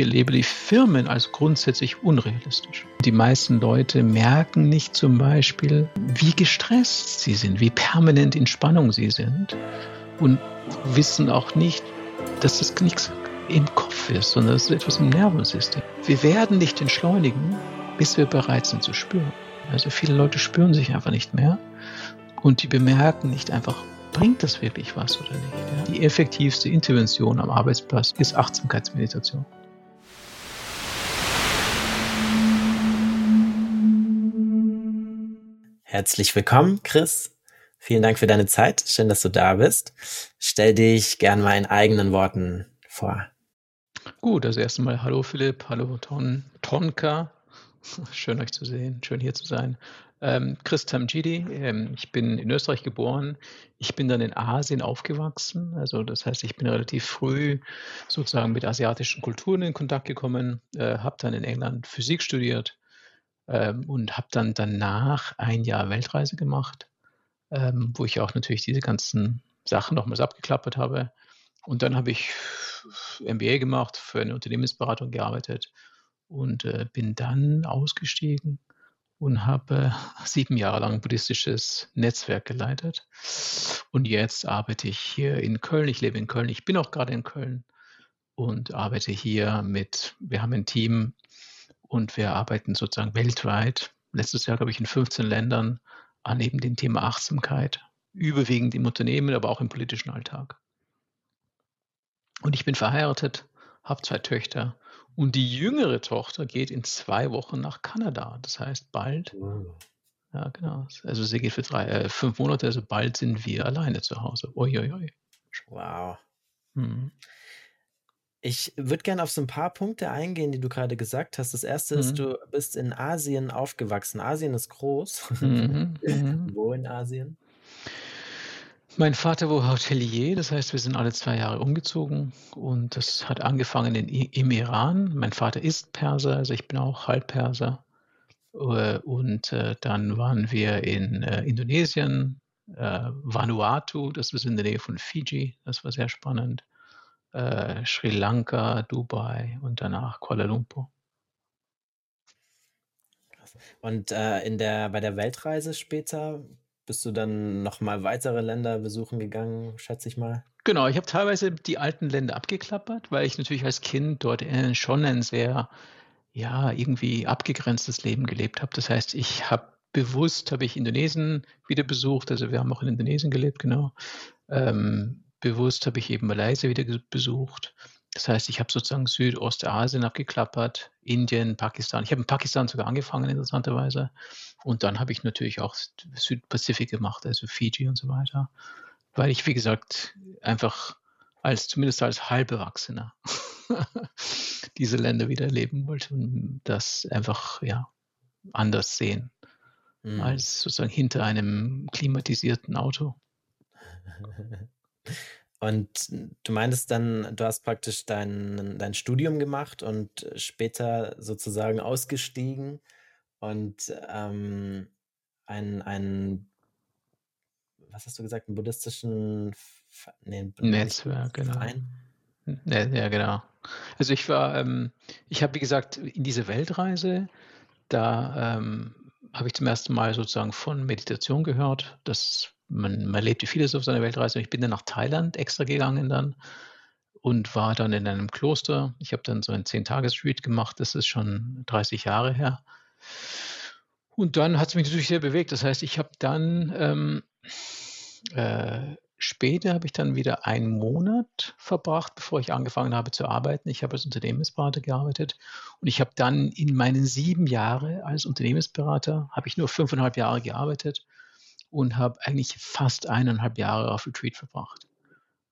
ich erlebe die Firmen als grundsätzlich unrealistisch. Die meisten Leute merken nicht zum Beispiel, wie gestresst sie sind, wie permanent in Spannung sie sind und wissen auch nicht, dass das nichts im Kopf ist, sondern es ist etwas im Nervensystem. Wir werden nicht entschleunigen, bis wir bereit sind zu spüren. Also viele Leute spüren sich einfach nicht mehr und die bemerken nicht einfach, bringt das wirklich was oder nicht. Die effektivste Intervention am Arbeitsplatz ist Achtsamkeitsmeditation. Herzlich willkommen, Chris. Vielen Dank für deine Zeit. Schön, dass du da bist. Stell dich gern mal in eigenen Worten vor. Gut, also erst einmal hallo Philipp, hallo Ton, Tonka. Schön euch zu sehen, schön hier zu sein. Ähm, Chris Tamjidi, ähm, ich bin in Österreich geboren. Ich bin dann in Asien aufgewachsen. Also das heißt, ich bin relativ früh sozusagen mit asiatischen Kulturen in Kontakt gekommen, äh, habe dann in England Physik studiert ähm, und habe dann danach ein Jahr Weltreise gemacht, ähm, wo ich auch natürlich diese ganzen Sachen nochmals abgeklappert habe. Und dann habe ich MBA gemacht, für eine Unternehmensberatung gearbeitet und äh, bin dann ausgestiegen und habe sieben Jahre lang ein buddhistisches Netzwerk geleitet. Und jetzt arbeite ich hier in Köln. Ich lebe in Köln. Ich bin auch gerade in Köln und arbeite hier mit, wir haben ein Team und wir arbeiten sozusagen weltweit. Letztes Jahr, glaube ich, in 15 Ländern an eben dem Thema Achtsamkeit. Überwiegend im Unternehmen, aber auch im politischen Alltag. Und ich bin verheiratet, habe zwei Töchter und die jüngere Tochter geht in zwei Wochen nach Kanada. Das heißt, bald, ja, genau. Also sie geht für drei, äh, fünf Monate, also bald sind wir alleine zu Hause. Uiuiui. Wow. Mhm. Ich würde gerne auf so ein paar Punkte eingehen, die du gerade gesagt hast. Das erste mhm. ist, du bist in Asien aufgewachsen. Asien ist groß. Mhm. mhm. Wo in Asien? Mein Vater war Hotelier, das heißt, wir sind alle zwei Jahre umgezogen und das hat angefangen in, im Iran. Mein Vater ist Perser, also ich bin auch Halbperser. Äh, und äh, dann waren wir in äh, Indonesien, Vanuatu, das ist in der Nähe von Fiji, das war sehr spannend. Sri Lanka, Dubai und danach Kuala Lumpur. Und äh, in der, bei der Weltreise später bist du dann noch mal weitere Länder besuchen gegangen, schätze ich mal? Genau, ich habe teilweise die alten Länder abgeklappert, weil ich natürlich als Kind dort schon ein sehr, ja, irgendwie abgegrenztes Leben gelebt habe. Das heißt, ich habe bewusst, habe ich Indonesien wieder besucht, also wir haben auch in Indonesien gelebt, genau. Ähm, bewusst habe ich eben Malaysia wieder besucht. Das heißt, ich habe sozusagen Südostasien abgeklappert, Indien, Pakistan. Ich habe in Pakistan sogar angefangen, interessanterweise. Und dann habe ich natürlich auch Südpazifik gemacht, also Fiji und so weiter. Weil ich, wie gesagt, einfach als, zumindest als Halberwachsener, diese Länder wieder erleben wollte und das einfach, ja, anders sehen. Mhm. Als sozusagen hinter einem klimatisierten Auto. Und du meintest dann, du hast praktisch dein, dein Studium gemacht und später sozusagen ausgestiegen und ähm, ein, ein, was hast du gesagt, einen buddhistischen nee, Netzwerk, genau. Verein? Ja, genau. Also ich war, ähm, ich habe wie gesagt in diese Weltreise, da ähm, habe ich zum ersten Mal sozusagen von Meditation gehört. Das man, man lebt vieles auf seiner Weltreise. Ich bin dann nach Thailand extra gegangen dann und war dann in einem Kloster. Ich habe dann so ein Zehn-Tages-Retreat gemacht. Das ist schon 30 Jahre her. Und dann hat es mich natürlich sehr bewegt. Das heißt, ich habe dann ähm, äh, später habe ich dann wieder einen Monat verbracht, bevor ich angefangen habe zu arbeiten. Ich habe als Unternehmensberater gearbeitet und ich habe dann in meinen sieben Jahren als Unternehmensberater habe ich nur fünfeinhalb Jahre gearbeitet und habe eigentlich fast eineinhalb Jahre auf Retreat verbracht.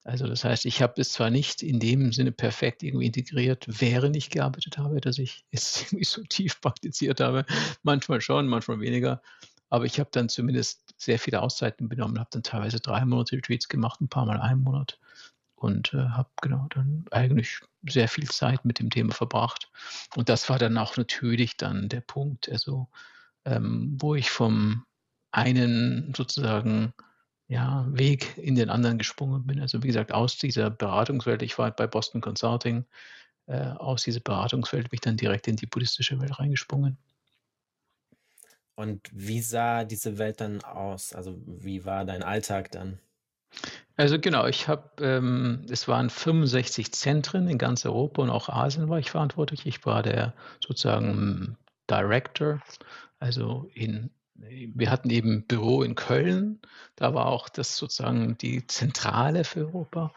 Also das heißt, ich habe es zwar nicht in dem Sinne perfekt irgendwie integriert, während ich gearbeitet habe, dass ich es irgendwie so tief praktiziert habe. Manchmal schon, manchmal weniger. Aber ich habe dann zumindest sehr viele Auszeiten benommen, habe dann teilweise drei Monate Retreats gemacht, ein paar Mal einen Monat und äh, habe genau dann eigentlich sehr viel Zeit mit dem Thema verbracht. Und das war dann auch natürlich dann der Punkt, also ähm, wo ich vom einen sozusagen ja, Weg in den anderen gesprungen bin. Also wie gesagt, aus dieser Beratungswelt, ich war bei Boston Consulting, äh, aus dieser Beratungswelt bin ich dann direkt in die buddhistische Welt reingesprungen. Und wie sah diese Welt dann aus? Also wie war dein Alltag dann? Also genau, ich habe, ähm, es waren 65 Zentren in ganz Europa und auch Asien war ich verantwortlich. Ich war der sozusagen Director, also in, wir hatten eben Büro in Köln, da war auch das sozusagen die Zentrale für Europa.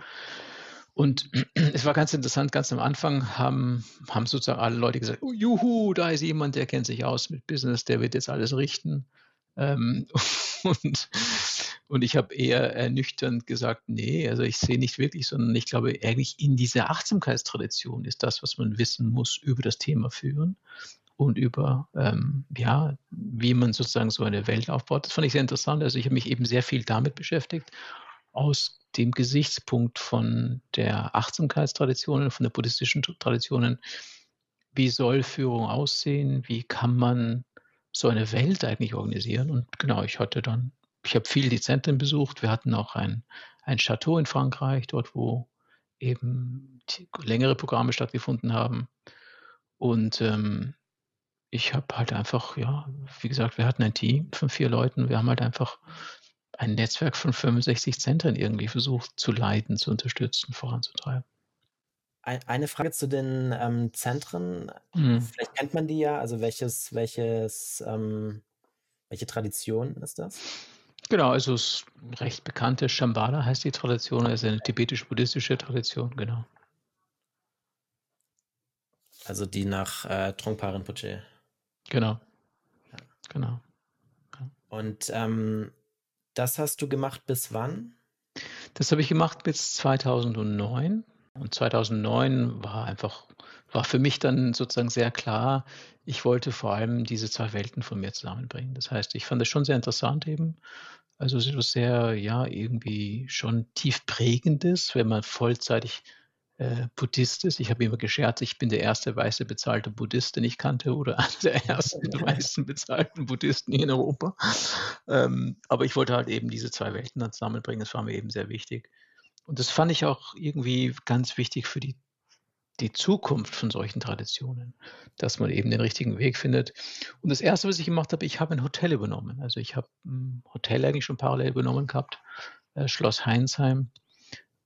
Und es war ganz interessant, ganz am Anfang haben, haben sozusagen alle Leute gesagt, oh, juhu, da ist jemand, der kennt sich aus mit Business, der wird jetzt alles richten. Ähm, und, und ich habe eher ernüchternd gesagt, nee, also ich sehe nicht wirklich, sondern ich glaube, eigentlich in dieser Achtsamkeitstradition ist das, was man wissen muss über das Thema führen und über, ähm, ja, wie man sozusagen so eine Welt aufbaut. Das fand ich sehr interessant. Also ich habe mich eben sehr viel damit beschäftigt aus dem Gesichtspunkt von der Achtsamkeitstraditionen, von der buddhistischen Traditionen, wie soll Führung aussehen, wie kann man so eine Welt eigentlich organisieren. Und genau, ich hatte dann, ich habe viel die Zentren besucht. Wir hatten auch ein, ein Chateau in Frankreich, dort wo eben längere Programme stattgefunden haben. Und ähm, ich habe halt einfach, ja, wie gesagt, wir hatten ein Team von vier Leuten. Wir haben halt einfach ein Netzwerk von 65 Zentren irgendwie versucht zu leiten, zu unterstützen, voranzutreiben. Eine Frage zu den ähm, Zentren. Mhm. Vielleicht kennt man die ja. Also welches, welches, ähm, welche Tradition ist das? Genau, also es ist recht bekannte Shambhala heißt die Tradition, also eine tibetisch-buddhistische Tradition, genau. Also die nach äh, Trungpa Rinpoche. Genau. Ja. Genau. Ja. Und ähm, das hast du gemacht bis wann? Das habe ich gemacht bis 2009. Und 2009 war einfach, war für mich dann sozusagen sehr klar, ich wollte vor allem diese zwei Welten von mir zusammenbringen. Das heißt, ich fand das schon sehr interessant eben. Also es ist etwas sehr, ja, irgendwie schon tief prägendes, wenn man vollzeitig äh, Buddhist ist. Ich habe immer gescherzt, ich bin der erste weiße bezahlte Buddhist, den ich kannte, oder einer der ersten weißen bezahlten Buddhisten hier in Europa. Ähm, aber ich wollte halt eben diese zwei Welten dann zusammenbringen. Das war mir eben sehr wichtig. Und das fand ich auch irgendwie ganz wichtig für die, die Zukunft von solchen Traditionen, dass man eben den richtigen Weg findet. Und das Erste, was ich gemacht habe, ich habe ein Hotel übernommen. Also ich habe ein Hotel eigentlich schon parallel übernommen gehabt, äh, Schloss Heinsheim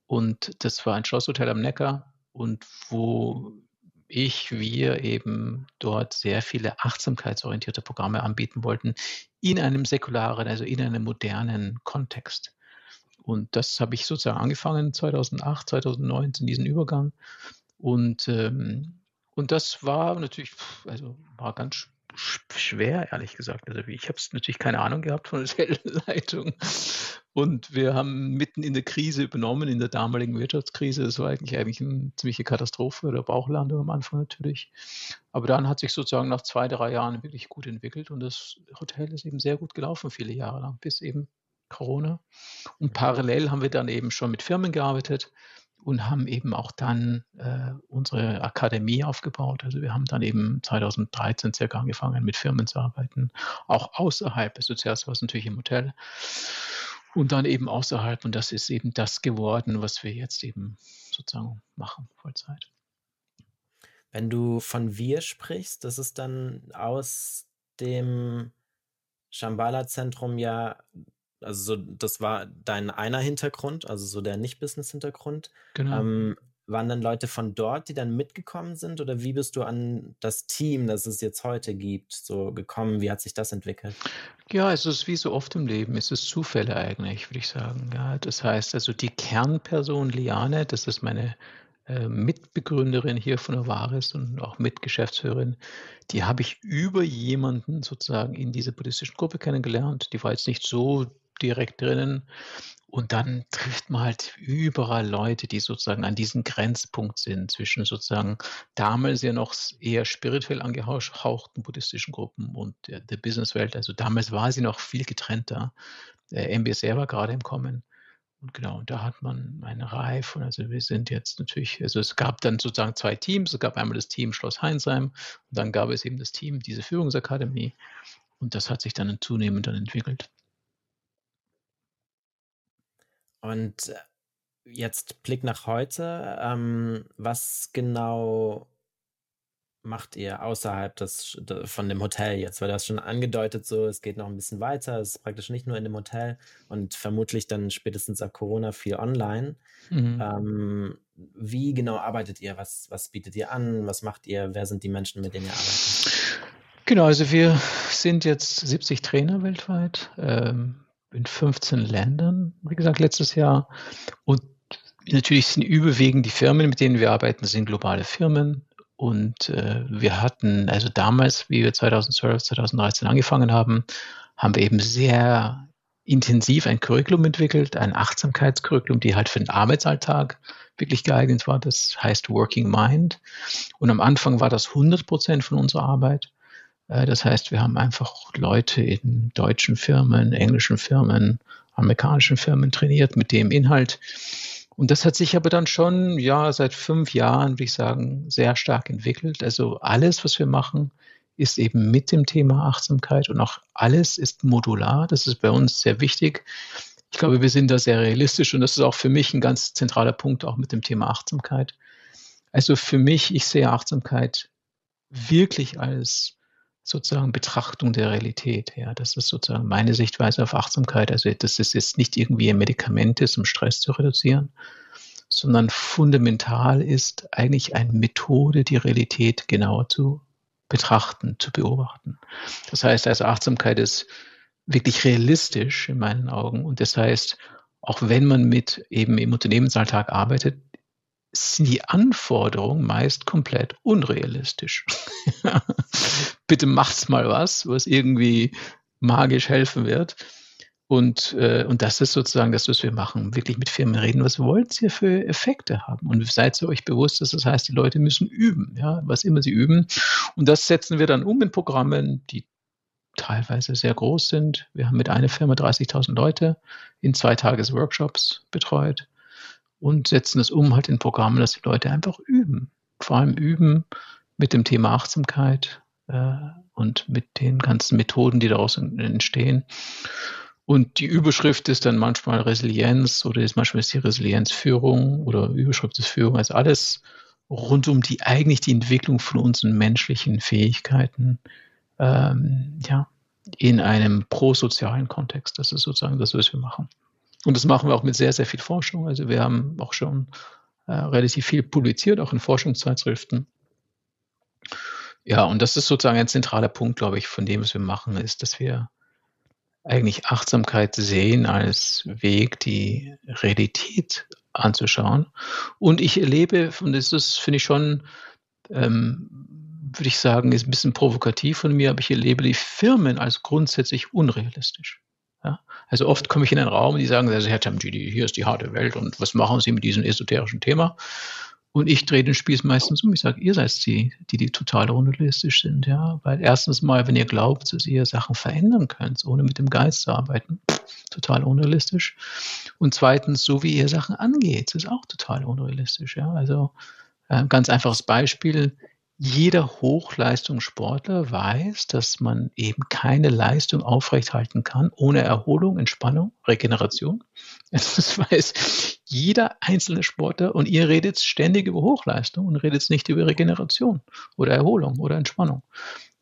und das war ein Schlosshotel am Neckar und wo ich, wir eben dort sehr viele achtsamkeitsorientierte Programme anbieten wollten in einem säkularen, also in einem modernen Kontext. Und das habe ich sozusagen angefangen 2008, 2009 in diesen Übergang. Und, ähm, und das war natürlich, also war ganz schwer, ehrlich gesagt. Also ich habe natürlich keine Ahnung gehabt von der Hotelleitung. Und wir haben mitten in der Krise übernommen, in der damaligen Wirtschaftskrise. Das war eigentlich, eigentlich eine ziemliche Katastrophe oder Bauchlandung am Anfang natürlich. Aber dann hat sich sozusagen nach zwei, drei Jahren wirklich gut entwickelt und das Hotel ist eben sehr gut gelaufen, viele Jahre lang, bis eben Corona. Und parallel haben wir dann eben schon mit Firmen gearbeitet und haben eben auch dann äh, unsere Akademie aufgebaut. Also wir haben dann eben 2013 circa angefangen, mit Firmen zu arbeiten, auch außerhalb. Also zuerst war es natürlich im Hotel und dann eben außerhalb. Und das ist eben das geworden, was wir jetzt eben sozusagen machen, Vollzeit. Wenn du von wir sprichst, das ist dann aus dem Shambhala-Zentrum ja also so, das war dein einer Hintergrund, also so der Nicht-Business-Hintergrund. Genau. Ähm, waren dann Leute von dort, die dann mitgekommen sind? Oder wie bist du an das Team, das es jetzt heute gibt, so gekommen? Wie hat sich das entwickelt? Ja, es ist wie so oft im Leben, es ist Zufälle eigentlich, würde ich sagen. Ja, das heißt also, die Kernperson Liane, das ist meine äh, Mitbegründerin hier von Avaris und auch Mitgeschäftsführerin, die habe ich über jemanden sozusagen in dieser buddhistischen Gruppe kennengelernt. Die war jetzt nicht so direkt drinnen. Und dann trifft man halt überall Leute, die sozusagen an diesem Grenzpunkt sind zwischen sozusagen damals ja noch eher spirituell angehauchten buddhistischen Gruppen und der, der Businesswelt. Also damals war sie noch viel getrennter. Der MBSR war gerade im Kommen. Und genau, und da hat man eine Reihe von, also wir sind jetzt natürlich, also es gab dann sozusagen zwei Teams. Es gab einmal das Team Schloss Heinsheim und dann gab es eben das Team, diese Führungsakademie. Und das hat sich dann zunehmend dann entwickelt. Und äh, jetzt Blick nach heute. Ähm, was genau macht ihr außerhalb des, von dem Hotel jetzt? Weil du hast schon angedeutet, so es geht noch ein bisschen weiter. Es ist praktisch nicht nur in dem Hotel und vermutlich dann spätestens ab Corona viel online. Mhm. Ähm, wie genau arbeitet ihr? Was, was bietet ihr an? Was macht ihr? Wer sind die Menschen, mit denen ihr arbeitet? Genau, also wir sind jetzt 70 Trainer weltweit ähm, in 15 Ländern, wie gesagt, letztes Jahr. Und natürlich sind überwiegend die Firmen, mit denen wir arbeiten, sind globale Firmen. Und äh, wir hatten, also damals, wie wir 2012, 2013 angefangen haben, haben wir eben sehr intensiv ein Curriculum entwickelt, ein Achtsamkeitscurriculum, die halt für den Arbeitsalltag wirklich geeignet war. Das heißt Working Mind. Und am Anfang war das 100 Prozent von unserer Arbeit. Äh, das heißt, wir haben einfach Leute in deutschen Firmen, englischen Firmen, amerikanischen Firmen trainiert mit dem Inhalt. Und das hat sich aber dann schon, ja, seit fünf Jahren, würde ich sagen, sehr stark entwickelt. Also alles, was wir machen, ist eben mit dem Thema Achtsamkeit und auch alles ist modular. Das ist bei uns sehr wichtig. Ich glaube, wir sind da sehr realistisch und das ist auch für mich ein ganz zentraler Punkt auch mit dem Thema Achtsamkeit. Also für mich, ich sehe Achtsamkeit wirklich als sozusagen Betrachtung der Realität. Ja, das ist sozusagen meine Sichtweise auf Achtsamkeit. Also das ist jetzt nicht irgendwie ein Medikament ist, um Stress zu reduzieren, sondern fundamental ist eigentlich eine Methode, die Realität genauer zu betrachten, zu beobachten. Das heißt, also Achtsamkeit ist wirklich realistisch in meinen Augen. Und das heißt, auch wenn man mit eben im Unternehmensalltag arbeitet, sind die Anforderungen meist komplett unrealistisch. Bitte macht's mal was, was irgendwie magisch helfen wird. Und, äh, und das ist sozusagen das, was wir machen. Wirklich mit Firmen reden, was wollt ihr für Effekte haben? Und seid ihr euch bewusst, dass das heißt, die Leute müssen üben, ja, was immer sie üben. Und das setzen wir dann um in Programmen, die teilweise sehr groß sind. Wir haben mit einer Firma 30.000 Leute in zwei Tages Workshops betreut und setzen es um halt in Programme, dass die Leute einfach üben. Vor allem üben mit dem Thema Achtsamkeit äh, und mit den ganzen Methoden, die daraus entstehen. Und die Überschrift ist dann manchmal Resilienz oder ist manchmal ist die Resilienzführung oder Überschrift ist Führung. Also alles rund um die eigentlich die Entwicklung von unseren menschlichen Fähigkeiten ähm, ja, in einem prosozialen Kontext. Das ist sozusagen das, was wir machen. Und das machen wir auch mit sehr, sehr viel Forschung. Also wir haben auch schon äh, relativ viel publiziert, auch in Forschungszeitschriften. Ja, und das ist sozusagen ein zentraler Punkt, glaube ich, von dem, was wir machen, ist, dass wir eigentlich Achtsamkeit sehen als Weg, die Realität anzuschauen. Und ich erlebe, und das ist, finde ich schon, ähm, würde ich sagen, ist ein bisschen provokativ von mir, aber ich erlebe die Firmen als grundsätzlich unrealistisch. Ja? Also oft komme ich in einen Raum und die sagen, Herr Tamjidi, hier ist die harte Welt und was machen Sie mit diesem esoterischen Thema? Und ich drehe den Spieß meistens um. Ich sage, ihr seid die, die, die total unrealistisch sind, ja. Weil erstens mal, wenn ihr glaubt, dass ihr Sachen verändern könnt, ohne mit dem Geist zu arbeiten, total unrealistisch. Und zweitens, so wie ihr Sachen angeht, ist auch total unrealistisch, ja. Also, äh, ganz einfaches Beispiel jeder Hochleistungssportler weiß, dass man eben keine Leistung aufrechthalten kann ohne Erholung, Entspannung, Regeneration. Das weiß jeder einzelne Sportler und ihr redet ständig über Hochleistung und redet nicht über Regeneration oder Erholung oder Entspannung.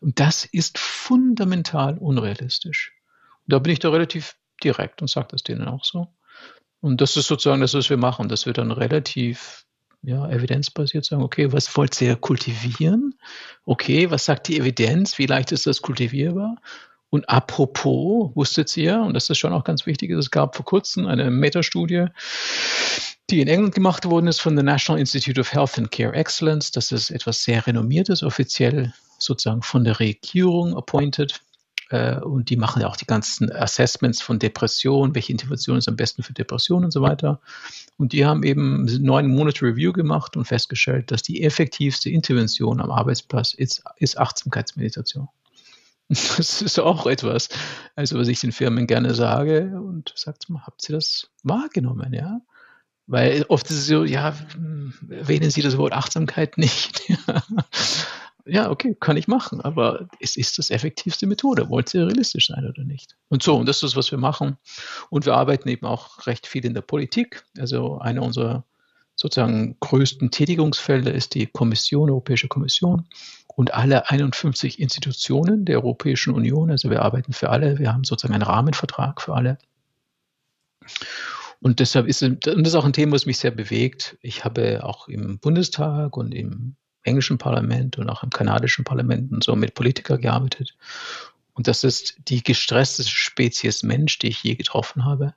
Und das ist fundamental unrealistisch. Und da bin ich da relativ direkt und sage das denen auch so. Und das ist sozusagen das, was wir machen, dass wir dann relativ ja, evidenzbasiert sagen, okay, was wollt ihr kultivieren? Okay, was sagt die Evidenz? Wie leicht ist das kultivierbar? Und apropos, wusstet ihr, und das ist schon auch ganz wichtig, es gab vor kurzem eine Metastudie, die in England gemacht worden ist von der National Institute of Health and Care Excellence. Das ist etwas sehr renommiertes, offiziell sozusagen von der Regierung appointed. Äh, und die machen ja auch die ganzen Assessments von Depressionen, welche Intervention ist am besten für Depressionen und so weiter. Und die haben eben neun Monate Review gemacht und festgestellt, dass die effektivste Intervention am Arbeitsplatz ist, ist Achtsamkeitsmeditation. Das ist auch etwas, also was ich den Firmen gerne sage und sagt mal, habt ihr das wahrgenommen, ja? Weil oft ist es so, ja, erwähnen Sie das Wort Achtsamkeit nicht. ja, okay, kann ich machen, aber es ist das effektivste Methode. Wollt ihr realistisch sein oder nicht? Und so, und das ist, was wir machen. Und wir arbeiten eben auch recht viel in der Politik. Also einer unserer sozusagen größten Tätigungsfelder ist die Kommission, Europäische Kommission und alle 51 Institutionen der Europäischen Union. Also wir arbeiten für alle. Wir haben sozusagen einen Rahmenvertrag für alle. Und deshalb ist und das ist auch ein Thema, was mich sehr bewegt. Ich habe auch im Bundestag und im englischen Parlament und auch im kanadischen Parlament und so mit Politikern gearbeitet. Und das ist die gestressteste Spezies Mensch, die ich je getroffen habe.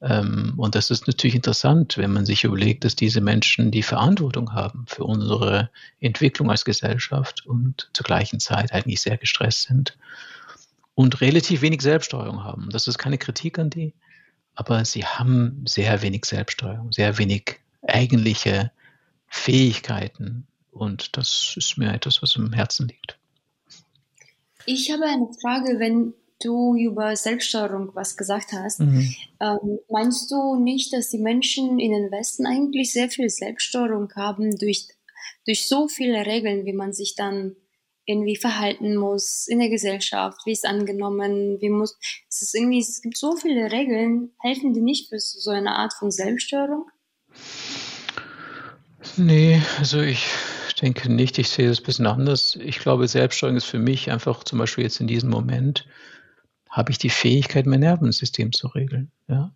Ähm, und das ist natürlich interessant, wenn man sich überlegt, dass diese Menschen die Verantwortung haben für unsere Entwicklung als Gesellschaft und zur gleichen Zeit eigentlich sehr gestresst sind und relativ wenig Selbststeuerung haben. Das ist keine Kritik an die, aber sie haben sehr wenig Selbststeuerung, sehr wenig eigentliche Fähigkeiten, und das ist mir etwas, was im Herzen liegt. Ich habe eine Frage, wenn du über Selbststeuerung was gesagt hast. Mhm. Ähm, meinst du nicht, dass die Menschen in den Westen eigentlich sehr viel Selbststeuerung haben durch, durch so viele Regeln, wie man sich dann irgendwie verhalten muss in der Gesellschaft, wie ist angenommen, wie muss, es ist irgendwie, es gibt so viele Regeln, helfen die nicht für so eine Art von Selbststeuerung? Nee, also ich denke nicht. Ich sehe das ein bisschen anders. Ich glaube, Selbststeuerung ist für mich einfach zum Beispiel jetzt in diesem Moment, habe ich die Fähigkeit, mein Nervensystem zu regeln. Ja?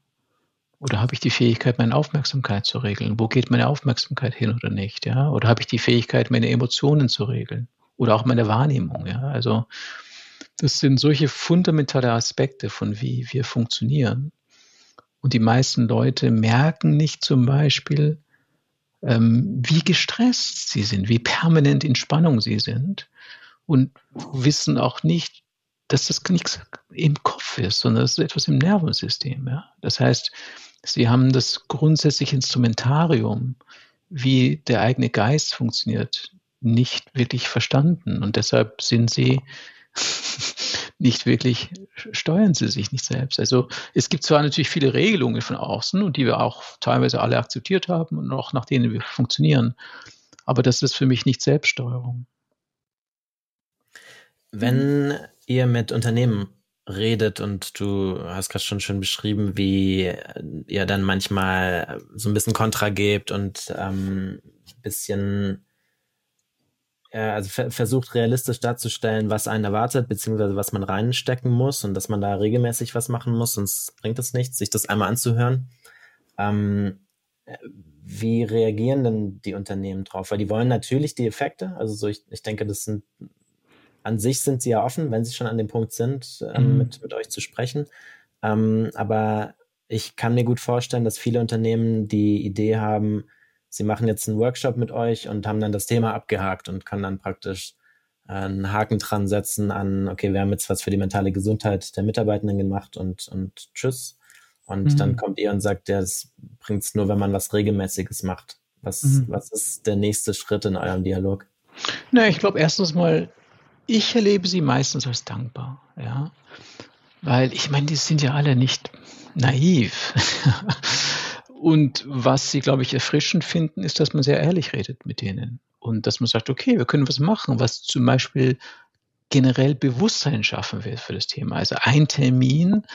Oder habe ich die Fähigkeit, meine Aufmerksamkeit zu regeln? Wo geht meine Aufmerksamkeit hin oder nicht? Ja? Oder habe ich die Fähigkeit, meine Emotionen zu regeln? Oder auch meine Wahrnehmung? Ja? Also, das sind solche fundamentale Aspekte von wie wir funktionieren. Und die meisten Leute merken nicht zum Beispiel, wie gestresst sie sind, wie permanent in Spannung sie sind und wissen auch nicht, dass das nichts im Kopf ist, sondern das ist etwas im Nervensystem. Ja? Das heißt, sie haben das grundsätzliche Instrumentarium, wie der eigene Geist funktioniert, nicht wirklich verstanden. Und deshalb sind sie nicht wirklich, steuern sie sich nicht selbst. Also es gibt zwar natürlich viele Regelungen von außen und die wir auch teilweise alle akzeptiert haben und auch nach denen wir funktionieren, aber das ist für mich nicht Selbststeuerung. Wenn ihr mit Unternehmen redet und du hast gerade schon schön beschrieben, wie ihr dann manchmal so ein bisschen Kontra gebt und ähm, ein bisschen also ver versucht realistisch darzustellen, was einen erwartet, beziehungsweise was man reinstecken muss und dass man da regelmäßig was machen muss, sonst bringt es nichts, sich das einmal anzuhören. Ähm, wie reagieren denn die Unternehmen drauf? Weil die wollen natürlich die Effekte, also so ich, ich denke, das sind an sich sind sie ja offen, wenn sie schon an dem Punkt sind, ähm, mhm. mit, mit euch zu sprechen. Ähm, aber ich kann mir gut vorstellen, dass viele Unternehmen die Idee haben, sie machen jetzt einen Workshop mit euch und haben dann das Thema abgehakt und können dann praktisch äh, einen Haken dran setzen an, okay, wir haben jetzt was für die mentale Gesundheit der Mitarbeitenden gemacht und, und tschüss. Und mhm. dann kommt ihr und sagt, ja, das bringt es nur, wenn man was Regelmäßiges macht. Was, mhm. was ist der nächste Schritt in eurem Dialog? Na, ich glaube erstens mal, ich erlebe sie meistens als dankbar, ja. Weil ich meine, die sind ja alle nicht naiv. Und was sie, glaube ich, erfrischend finden, ist, dass man sehr ehrlich redet mit denen. Und dass man sagt, okay, wir können was machen, was zum Beispiel generell Bewusstsein schaffen will für das Thema. Also ein Termin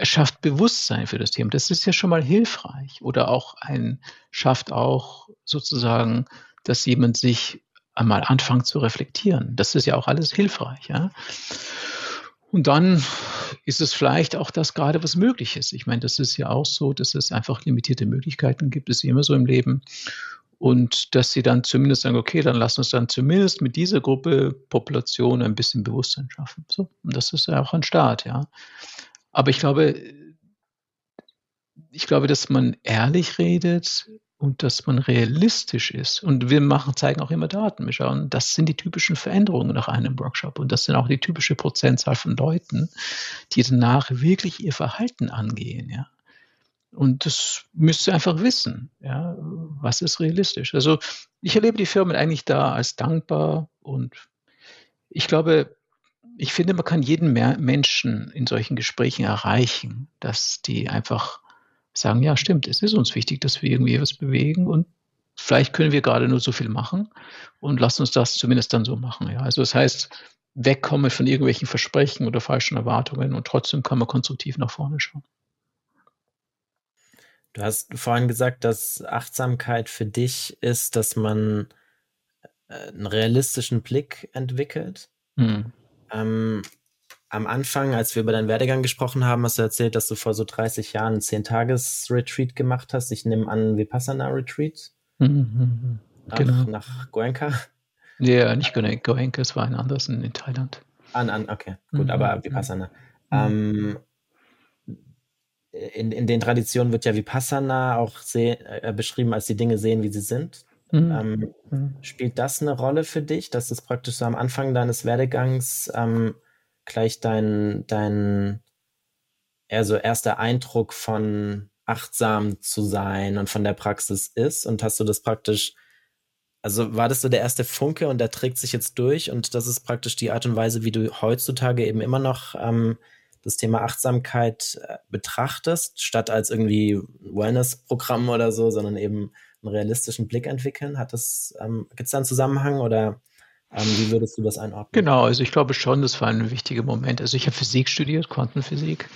schafft Bewusstsein für das Thema. Das ist ja schon mal hilfreich. Oder auch ein, schafft auch sozusagen, dass jemand sich einmal anfängt zu reflektieren. Das ist ja auch alles hilfreich. Ja? Und dann ist es vielleicht auch das gerade, was möglich ist. Ich meine, das ist ja auch so, dass es einfach limitierte Möglichkeiten gibt, es immer so im Leben. Und dass sie dann zumindest sagen, okay, dann lass uns dann zumindest mit dieser Gruppe Population ein bisschen Bewusstsein schaffen. So, und das ist ja auch ein Start, ja. Aber ich glaube, ich glaube, dass man ehrlich redet, und dass man realistisch ist. Und wir machen, zeigen auch immer Daten. Wir schauen, das sind die typischen Veränderungen nach einem Workshop. Und das sind auch die typische Prozentzahl von Leuten, die danach wirklich ihr Verhalten angehen. Ja. Und das müsst ihr einfach wissen. Ja. Was ist realistisch? Also ich erlebe die Firmen eigentlich da als dankbar und ich glaube, ich finde, man kann jeden Menschen in solchen Gesprächen erreichen, dass die einfach sagen, ja, stimmt, es ist uns wichtig, dass wir irgendwie was bewegen und vielleicht können wir gerade nur so viel machen und lass uns das zumindest dann so machen. Ja. Also das heißt, wegkommen von irgendwelchen Versprechen oder falschen Erwartungen und trotzdem kann man konstruktiv nach vorne schauen. Du hast vorhin gesagt, dass Achtsamkeit für dich ist, dass man äh, einen realistischen Blick entwickelt. Mhm. Ähm, am Anfang, als wir über deinen Werdegang gesprochen haben, hast du erzählt, dass du vor so 30 Jahren einen 10-Tages-Retreat gemacht hast. Ich nehme an, Vipassana-Retreat. Mhm, mhm, nach, genau. nach Goenka. Ja, nicht Goenka, es war ein anderes in, Thailand. An, an, okay, gut, mhm. aber Vipassana. Mhm. Ähm, in, in den Traditionen wird ja Vipassana auch äh, beschrieben als die Dinge sehen, wie sie sind. Mhm. Ähm, mhm. Spielt das eine Rolle für dich, dass das praktisch so am Anfang deines Werdegangs ähm, gleich dein, dein eher so erster Eindruck von achtsam zu sein und von der Praxis ist? Und hast du das praktisch, also war das so der erste Funke und der trägt sich jetzt durch und das ist praktisch die Art und Weise, wie du heutzutage eben immer noch ähm, das Thema Achtsamkeit äh, betrachtest, statt als irgendwie Wellness-Programm oder so, sondern eben einen realistischen Blick entwickeln? Hat das, ähm, gibt es da einen Zusammenhang oder ähm, wie würdest du das einordnen? Genau, also ich glaube schon, das war ein wichtiger Moment. Also ich habe Physik studiert, Quantenphysik.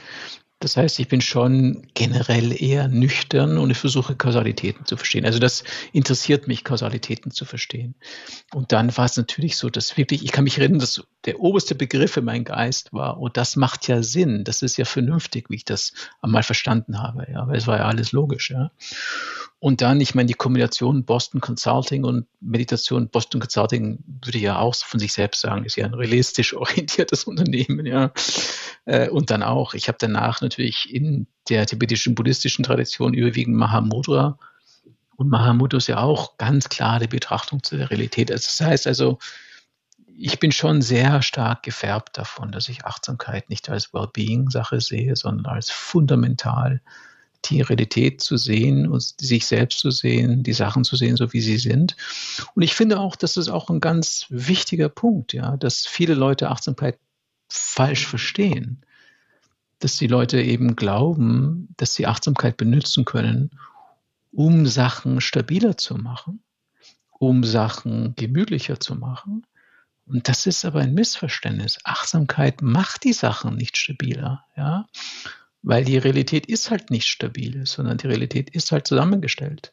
Das heißt, ich bin schon generell eher nüchtern und ich versuche Kausalitäten zu verstehen. Also das interessiert mich, Kausalitäten zu verstehen. Und dann war es natürlich so, dass wirklich, ich kann mich erinnern, dass der oberste Begriff in meinem Geist war, oh, das macht ja Sinn, das ist ja vernünftig, wie ich das einmal verstanden habe, ja, weil es war ja alles logisch, ja. Und dann, ich meine, die Kombination Boston Consulting und Meditation, Boston Consulting würde ja auch von sich selbst sagen, ist ja ein realistisch orientiertes Unternehmen, ja. Äh, und dann auch, ich habe danach natürlich in der tibetischen buddhistischen Tradition überwiegend Mahamudra. Und Mahamudra ist ja auch ganz klar die Betrachtung zu der Realität. Also das heißt also, ich bin schon sehr stark gefärbt davon, dass ich Achtsamkeit nicht als Wellbeing-Sache sehe, sondern als fundamental die Realität zu sehen und sich selbst zu sehen, die Sachen zu sehen, so wie sie sind. Und ich finde auch, das ist auch ein ganz wichtiger Punkt, ja, dass viele Leute Achtsamkeit falsch verstehen. Dass die Leute eben glauben, dass sie Achtsamkeit benutzen können, um Sachen stabiler zu machen, um Sachen gemütlicher zu machen. Und das ist aber ein Missverständnis. Achtsamkeit macht die Sachen nicht stabiler, ja weil die Realität ist halt nicht stabil, sondern die Realität ist halt zusammengestellt.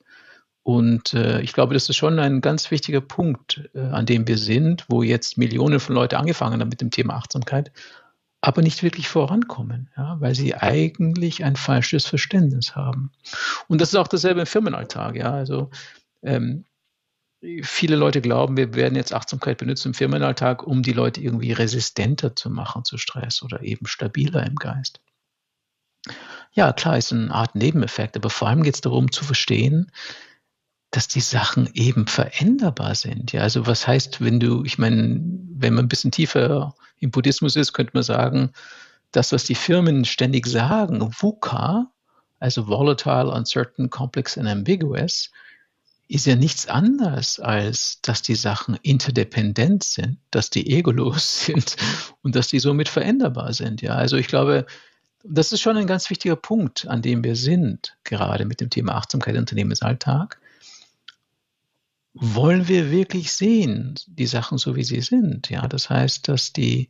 Und äh, ich glaube, das ist schon ein ganz wichtiger Punkt, äh, an dem wir sind, wo jetzt Millionen von Leuten angefangen haben mit dem Thema Achtsamkeit, aber nicht wirklich vorankommen, ja, weil sie eigentlich ein falsches Verständnis haben. Und das ist auch dasselbe im Firmenalltag. Ja, also ähm, viele Leute glauben, wir werden jetzt Achtsamkeit benutzen im Firmenalltag, um die Leute irgendwie resistenter zu machen zu Stress oder eben stabiler im Geist. Ja, klar, ist eine Art Nebeneffekt, aber vor allem geht es darum zu verstehen, dass die Sachen eben veränderbar sind. Ja, also was heißt, wenn du, ich meine, wenn man ein bisschen tiefer im Buddhismus ist, könnte man sagen, das, was die Firmen ständig sagen, VUCA, also volatile, uncertain, complex and ambiguous, ist ja nichts anderes, als dass die Sachen interdependent sind, dass die egolos sind und dass die somit veränderbar sind. Ja, also ich glaube, das ist schon ein ganz wichtiger Punkt, an dem wir sind, gerade mit dem Thema Achtsamkeit im Unternehmensalltag. Wollen wir wirklich sehen, die Sachen so wie sie sind? Ja, das heißt, dass die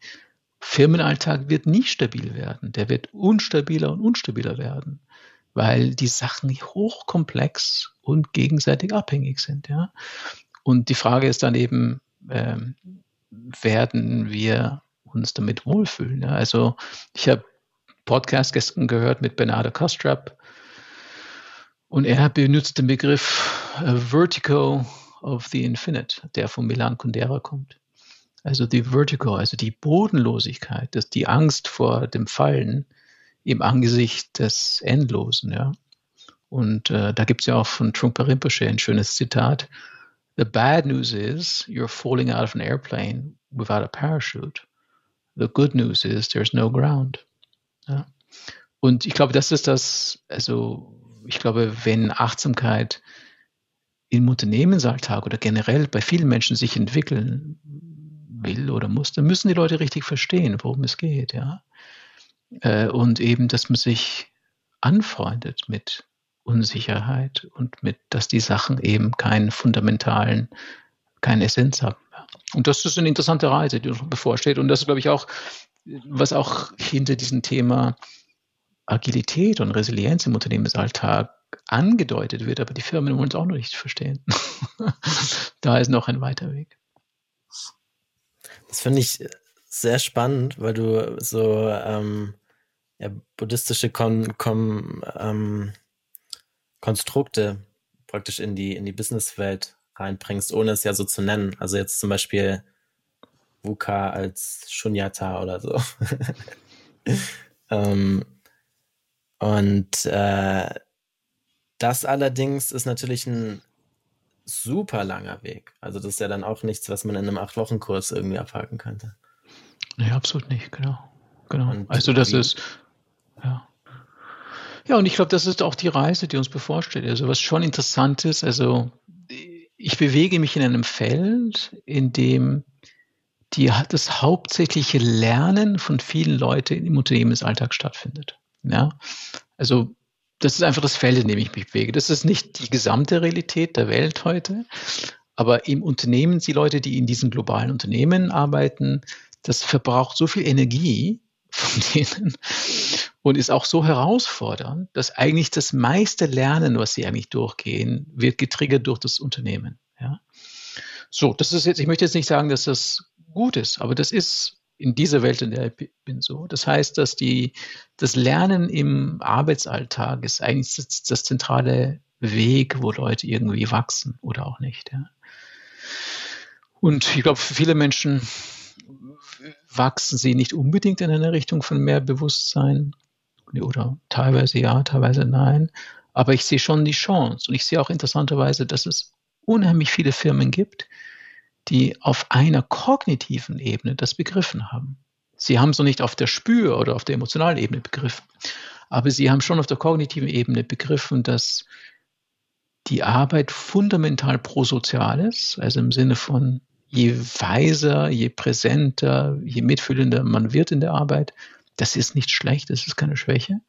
Firmenalltag wird nie stabil werden. Der wird unstabiler und unstabiler werden, weil die Sachen hochkomplex und gegenseitig abhängig sind. Ja, und die Frage ist dann eben, ähm, werden wir uns damit wohlfühlen? Ja? Also ich habe Podcast gestern gehört mit Bernardo Kostrap. Und er benutzt den Begriff uh, Vertigo of the Infinite, der von Milan Kundera kommt. Also die Vertigo, also die Bodenlosigkeit, das, die Angst vor dem Fallen im Angesicht des Endlosen. Ja. Und äh, da gibt es ja auch von Trungpa Rinpoche ein schönes Zitat. The bad news is you're falling out of an airplane without a parachute. The good news is there's no ground. Ja. Und ich glaube, das ist das, also ich glaube, wenn Achtsamkeit im Unternehmensalltag oder generell bei vielen Menschen sich entwickeln will oder muss, dann müssen die Leute richtig verstehen, worum es geht, ja. Äh, und eben, dass man sich anfreundet mit Unsicherheit und mit, dass die Sachen eben keinen fundamentalen, keine Essenz haben. Und das ist eine interessante Reise, die uns bevorsteht. Und das ist, glaube ich, auch, was auch hinter diesem Thema Agilität und Resilienz im Unternehmensalltag angedeutet wird, aber die Firmen wollen es auch noch nicht verstehen. da ist noch ein weiter Weg. Das finde ich sehr spannend, weil du so ähm, ja, buddhistische Kon Kon ähm, Konstrukte praktisch in die, in die Businesswelt reinbringst, ohne es ja so zu nennen. Also jetzt zum Beispiel VUCA als Shunyata oder so. ähm, und äh, das allerdings ist natürlich ein super langer Weg. Also das ist ja dann auch nichts, was man in einem Acht-Wochen-Kurs irgendwie abhaken könnte. Nee, absolut nicht, genau. genau. Und also das ist, ja. Ja, und ich glaube, das ist auch die Reise, die uns bevorsteht. Also was schon interessant ist, also ich bewege mich in einem Feld, in dem die, das hauptsächliche Lernen von vielen Leuten im Unternehmensalltag stattfindet. Ja, also das ist einfach das Feld, in dem ich mich bewege. Das ist nicht die gesamte Realität der Welt heute, aber im Unternehmen, die Leute, die in diesen globalen Unternehmen arbeiten, das verbraucht so viel Energie von denen und ist auch so herausfordernd, dass eigentlich das meiste Lernen, was sie eigentlich durchgehen, wird getriggert durch das Unternehmen. Ja? So, das ist jetzt, ich möchte jetzt nicht sagen, dass das gut ist, aber das ist in dieser Welt, in der ich bin, so. Das heißt, dass die, das Lernen im Arbeitsalltag ist eigentlich das, das zentrale Weg, wo Leute irgendwie wachsen oder auch nicht. Ja. Und ich glaube, für viele Menschen wachsen sie nicht unbedingt in eine Richtung von mehr Bewusstsein oder teilweise ja, teilweise nein. Aber ich sehe schon die Chance und ich sehe auch interessanterweise, dass es unheimlich viele Firmen gibt, die auf einer kognitiven Ebene das begriffen haben. Sie haben es noch nicht auf der Spür- oder auf der emotionalen Ebene begriffen, aber sie haben schon auf der kognitiven Ebene begriffen, dass die Arbeit fundamental prosozial ist, also im Sinne von je weiser, je präsenter, je mitfühlender man wird in der Arbeit, das ist nicht schlecht, das ist keine Schwäche.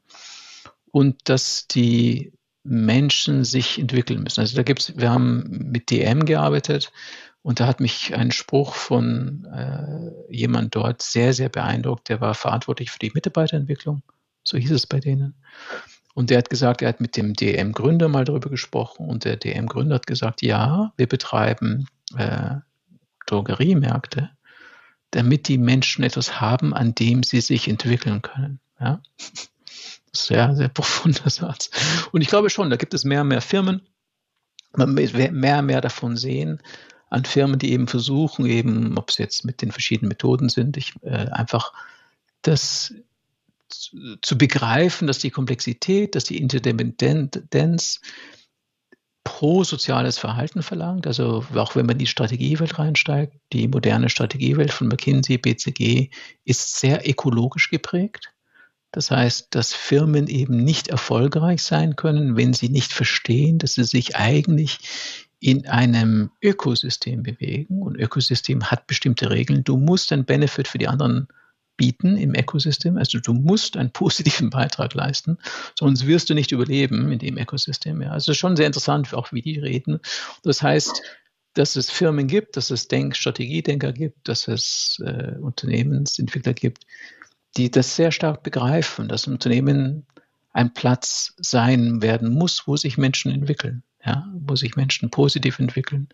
Und dass die Menschen sich entwickeln müssen. Also da gibt's, wir haben mit DM gearbeitet und da hat mich ein Spruch von äh, jemand dort sehr, sehr beeindruckt. Der war verantwortlich für die Mitarbeiterentwicklung. So hieß es bei denen. Und der hat gesagt, er hat mit dem DM-Gründer mal darüber gesprochen und der DM-Gründer hat gesagt, ja, wir betreiben äh, Drogeriemärkte, damit die Menschen etwas haben, an dem sie sich entwickeln können. Ja? Sehr, sehr profunder Satz. Und ich glaube schon, da gibt es mehr und mehr Firmen, man wird mehr und mehr davon sehen, an Firmen, die eben versuchen, eben, ob es jetzt mit den verschiedenen Methoden sind, ich, äh, einfach das zu, zu begreifen, dass die Komplexität, dass die Interdependenz pro-soziales Verhalten verlangt. Also auch wenn man in die Strategiewelt reinsteigt, die moderne Strategiewelt von McKinsey, BCG ist sehr ökologisch geprägt. Das heißt, dass Firmen eben nicht erfolgreich sein können, wenn sie nicht verstehen, dass sie sich eigentlich in einem Ökosystem bewegen. Und Ökosystem hat bestimmte Regeln. Du musst einen Benefit für die anderen bieten im Ökosystem. Also du musst einen positiven Beitrag leisten, sonst wirst du nicht überleben in dem Ökosystem. Ja. Also schon sehr interessant, auch wie die reden. Das heißt, dass es Firmen gibt, dass es Denk Strategiedenker gibt, dass es äh, Unternehmensentwickler gibt, die das sehr stark begreifen, dass Unternehmen ein Platz sein werden muss, wo sich Menschen entwickeln ja, wo sich Menschen positiv entwickeln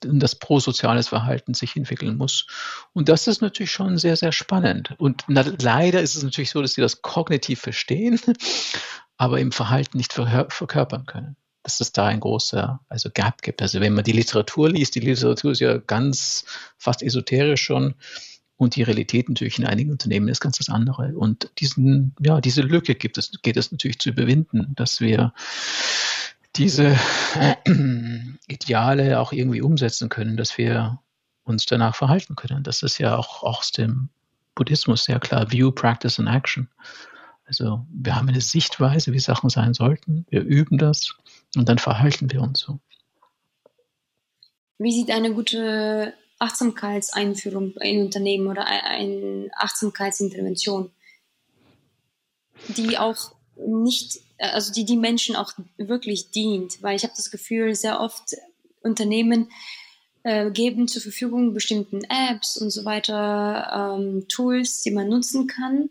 das prosoziales Verhalten sich entwickeln muss. Und das ist natürlich schon sehr, sehr spannend. Und na, leider ist es natürlich so, dass sie das kognitiv verstehen, aber im Verhalten nicht verkörpern können. Dass es da ein großer also Gap gibt. Also wenn man die Literatur liest, die Literatur ist ja ganz fast esoterisch schon. Und die Realität natürlich in einigen Unternehmen ist ganz das andere. Und diesen, ja, diese Lücke gibt es, geht es natürlich zu überwinden, dass wir diese Ideale auch irgendwie umsetzen können, dass wir uns danach verhalten können. Das ist ja auch aus dem Buddhismus sehr klar. View, Practice and Action. Also wir haben eine Sichtweise, wie Sachen sein sollten. Wir üben das und dann verhalten wir uns so. Wie sieht eine gute Achtsamkeitseinführung in Unternehmen oder eine Achtsamkeitsintervention, die auch nicht also die die Menschen auch wirklich dient, weil ich habe das Gefühl, sehr oft Unternehmen äh, geben zur Verfügung bestimmten Apps und so weiter, ähm, Tools, die man nutzen kann.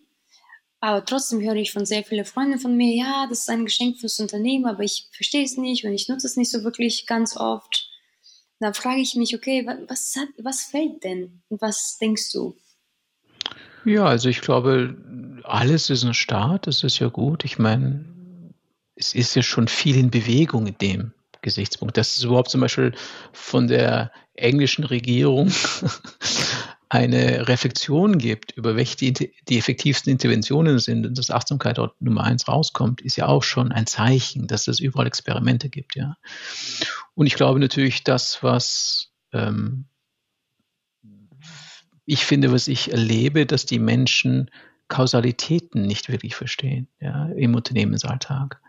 Aber trotzdem höre ich von sehr vielen Freunden von mir, ja, das ist ein Geschenk fürs Unternehmen, aber ich verstehe es nicht und ich nutze es nicht so wirklich ganz oft. Da frage ich mich, okay, was, hat, was fällt denn? Was denkst du? Ja, also ich glaube, alles ist ein Start, das ist ja gut. Ich meine, es ist ja schon viel in Bewegung in dem Gesichtspunkt. Dass es überhaupt zum Beispiel von der englischen Regierung eine Reflexion gibt, über welche die, die, effektivsten Interventionen sind und dass Achtsamkeit dort Nummer eins rauskommt, ist ja auch schon ein Zeichen, dass es überall Experimente gibt, ja. Und ich glaube natürlich, das, was ähm, ich finde, was ich erlebe, dass die Menschen Kausalitäten nicht wirklich verstehen, ja, im Unternehmensalltag,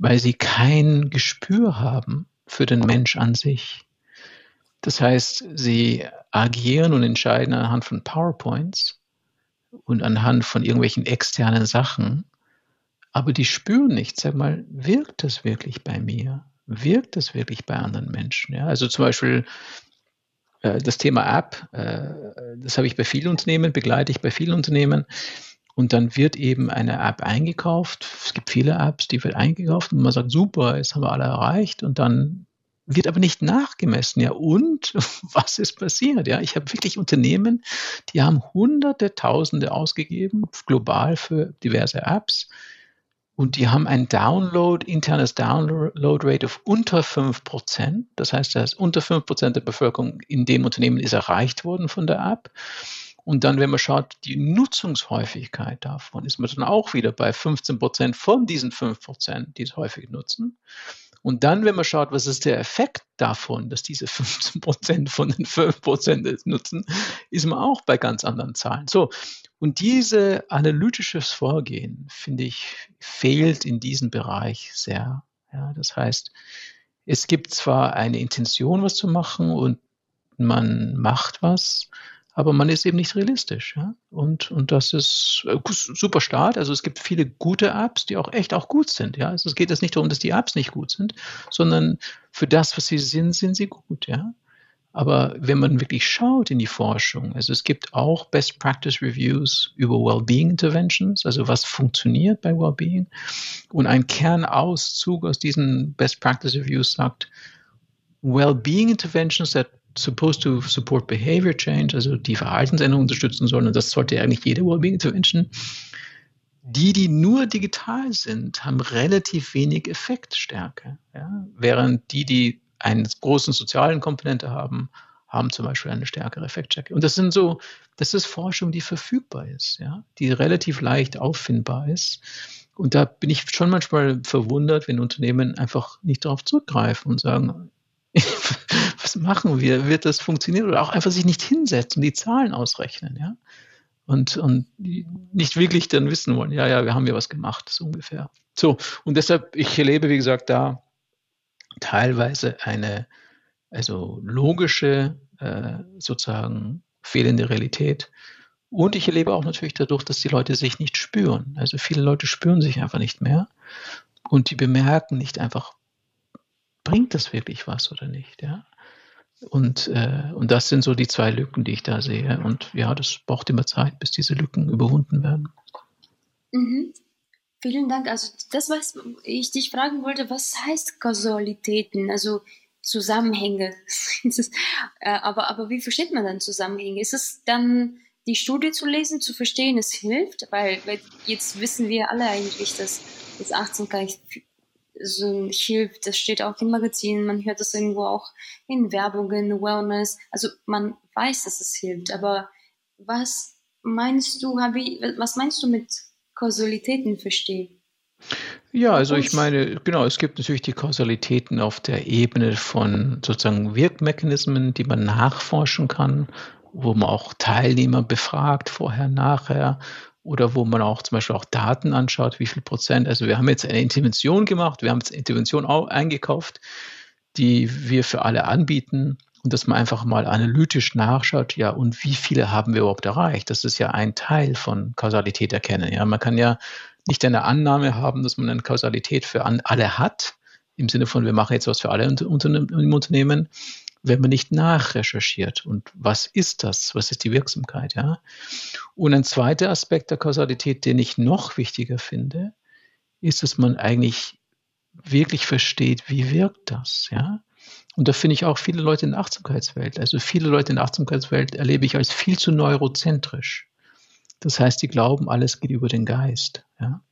weil sie kein Gespür haben für den Mensch an sich. Das heißt, sie agieren und entscheiden anhand von PowerPoints und anhand von irgendwelchen externen Sachen, aber die spüren nicht, sag mal, wirkt das wirklich bei mir? Wirkt das wirklich bei anderen Menschen? Ja, also zum Beispiel äh, das Thema App, äh, das habe ich bei vielen Unternehmen, begleite ich bei vielen Unternehmen. Und dann wird eben eine App eingekauft. Es gibt viele Apps, die wird eingekauft und man sagt, super, jetzt haben wir alle erreicht. Und dann wird aber nicht nachgemessen. Ja, und was ist passiert? Ja, ich habe wirklich Unternehmen, die haben Hunderte, Tausende ausgegeben, global für diverse Apps. Und die haben ein Download, internes Download-Rate auf unter 5%. Das heißt, dass unter 5% der Bevölkerung in dem Unternehmen ist erreicht worden von der App. Und dann, wenn man schaut, die Nutzungshäufigkeit davon, ist man dann auch wieder bei 15% von diesen 5%, die es häufig nutzen. Und dann, wenn man schaut, was ist der Effekt davon, dass diese 15 Prozent von den 5 Prozent nutzen, ist man auch bei ganz anderen Zahlen. So. Und diese analytisches Vorgehen, finde ich, fehlt in diesem Bereich sehr. Ja, das heißt, es gibt zwar eine Intention, was zu machen und man macht was, aber man ist eben nicht realistisch. Ja? Und, und das ist äh, super Start. Also es gibt viele gute Apps, die auch echt auch gut sind. Ja? Also es geht jetzt nicht darum, dass die Apps nicht gut sind, sondern für das, was sie sind, sind sie gut. Ja? Aber wenn man wirklich schaut in die Forschung, also es gibt auch Best Practice Reviews über Wellbeing Interventions, also was funktioniert bei Wellbeing. Und ein Kernauszug aus diesen Best Practice Reviews sagt, Wellbeing Interventions that supposed to support behavior change, also die Verhaltensänderung unterstützen sollen. Und das sollte eigentlich jede Wellbeing Intervention. Die, die nur digital sind, haben relativ wenig Effektstärke. Ja? Während die, die einen großen sozialen Komponente haben, haben zum Beispiel eine stärkere Effektstärke. Und das sind so, das ist Forschung, die verfügbar ist, ja, die relativ leicht auffindbar ist. Und da bin ich schon manchmal verwundert, wenn Unternehmen einfach nicht darauf zurückgreifen und sagen, was machen wir? Wird das funktionieren? Oder auch einfach sich nicht hinsetzen die Zahlen ausrechnen, ja? Und, und nicht wirklich dann wissen wollen, ja, ja, wir haben ja was gemacht, so ungefähr. So, und deshalb, ich erlebe, wie gesagt, da teilweise eine also logische, äh, sozusagen fehlende Realität. Und ich erlebe auch natürlich dadurch, dass die Leute sich nicht spüren. Also viele Leute spüren sich einfach nicht mehr und die bemerken nicht einfach, bringt das wirklich was oder nicht, ja. Und, äh, und das sind so die zwei Lücken, die ich da sehe. Und ja, das braucht immer Zeit, bis diese Lücken überwunden werden. Mhm. Vielen Dank. Also das, was ich dich fragen wollte, was heißt Kausalitäten? Also Zusammenhänge. Äh, aber, aber wie versteht man dann Zusammenhänge? Ist es dann die Studie zu lesen, zu verstehen, es hilft? Weil, weil jetzt wissen wir alle eigentlich, dass, dass Achtsamkeit so hilft. Das steht auch in Magazinen, man hört das irgendwo auch in Werbungen, Wellness. Also man weiß, dass es hilft. Aber was meinst du, was meinst du mit Kausalitäten verstehen? Ja, also ich meine, genau, es gibt natürlich die Kausalitäten auf der Ebene von sozusagen Wirkmechanismen, die man nachforschen kann, wo man auch Teilnehmer befragt, vorher, nachher, oder wo man auch zum Beispiel auch Daten anschaut, wie viel Prozent. Also wir haben jetzt eine Intervention gemacht, wir haben jetzt Intervention auch eingekauft, die wir für alle anbieten und dass man einfach mal analytisch nachschaut, ja, und wie viele haben wir überhaupt erreicht? Das ist ja ein Teil von Kausalität erkennen. Ja, man kann ja nicht eine Annahme haben, dass man eine Kausalität für alle hat, im Sinne von, wir machen jetzt was für alle im Unternehmen, wenn man nicht nachrecherchiert. Und was ist das? Was ist die Wirksamkeit? Ja? Und ein zweiter Aspekt der Kausalität, den ich noch wichtiger finde, ist, dass man eigentlich wirklich versteht, wie wirkt das? Ja? Und da finde ich auch viele Leute in der Achtsamkeitswelt. Also viele Leute in der Achtsamkeitswelt erlebe ich als viel zu neurozentrisch. Das heißt, die glauben, alles geht über den Geist. Ja?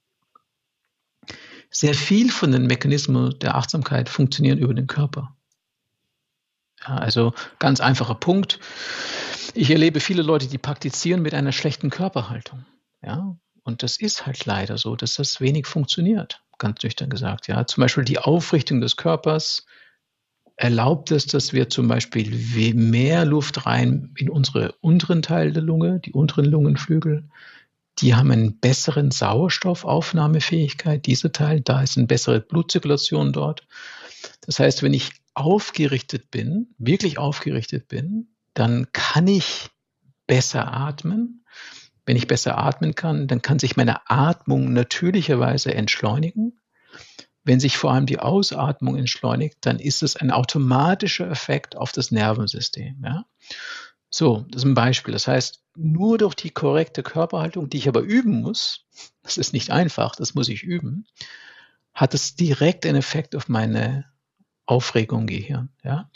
Sehr viel von den Mechanismen der Achtsamkeit funktionieren über den Körper. Also ganz einfacher Punkt. Ich erlebe viele Leute, die praktizieren mit einer schlechten Körperhaltung. Ja, und das ist halt leider so, dass das wenig funktioniert, ganz nüchtern gesagt. Ja, zum Beispiel die Aufrichtung des Körpers erlaubt es, dass wir zum Beispiel mehr Luft rein in unsere unteren Teile der Lunge, die unteren Lungenflügel. Die haben einen besseren Sauerstoffaufnahmefähigkeit, diese Teil, da ist eine bessere Blutzirkulation dort. Das heißt, wenn ich aufgerichtet bin, wirklich aufgerichtet bin, dann kann ich besser atmen. Wenn ich besser atmen kann, dann kann sich meine Atmung natürlicherweise entschleunigen. Wenn sich vor allem die Ausatmung entschleunigt, dann ist es ein automatischer Effekt auf das Nervensystem. Ja? So, das ist ein Beispiel. Das heißt, nur durch die korrekte Körperhaltung, die ich aber üben muss, das ist nicht einfach, das muss ich üben, hat es direkt einen Effekt auf meine Aufregung im Gehirn. Ja?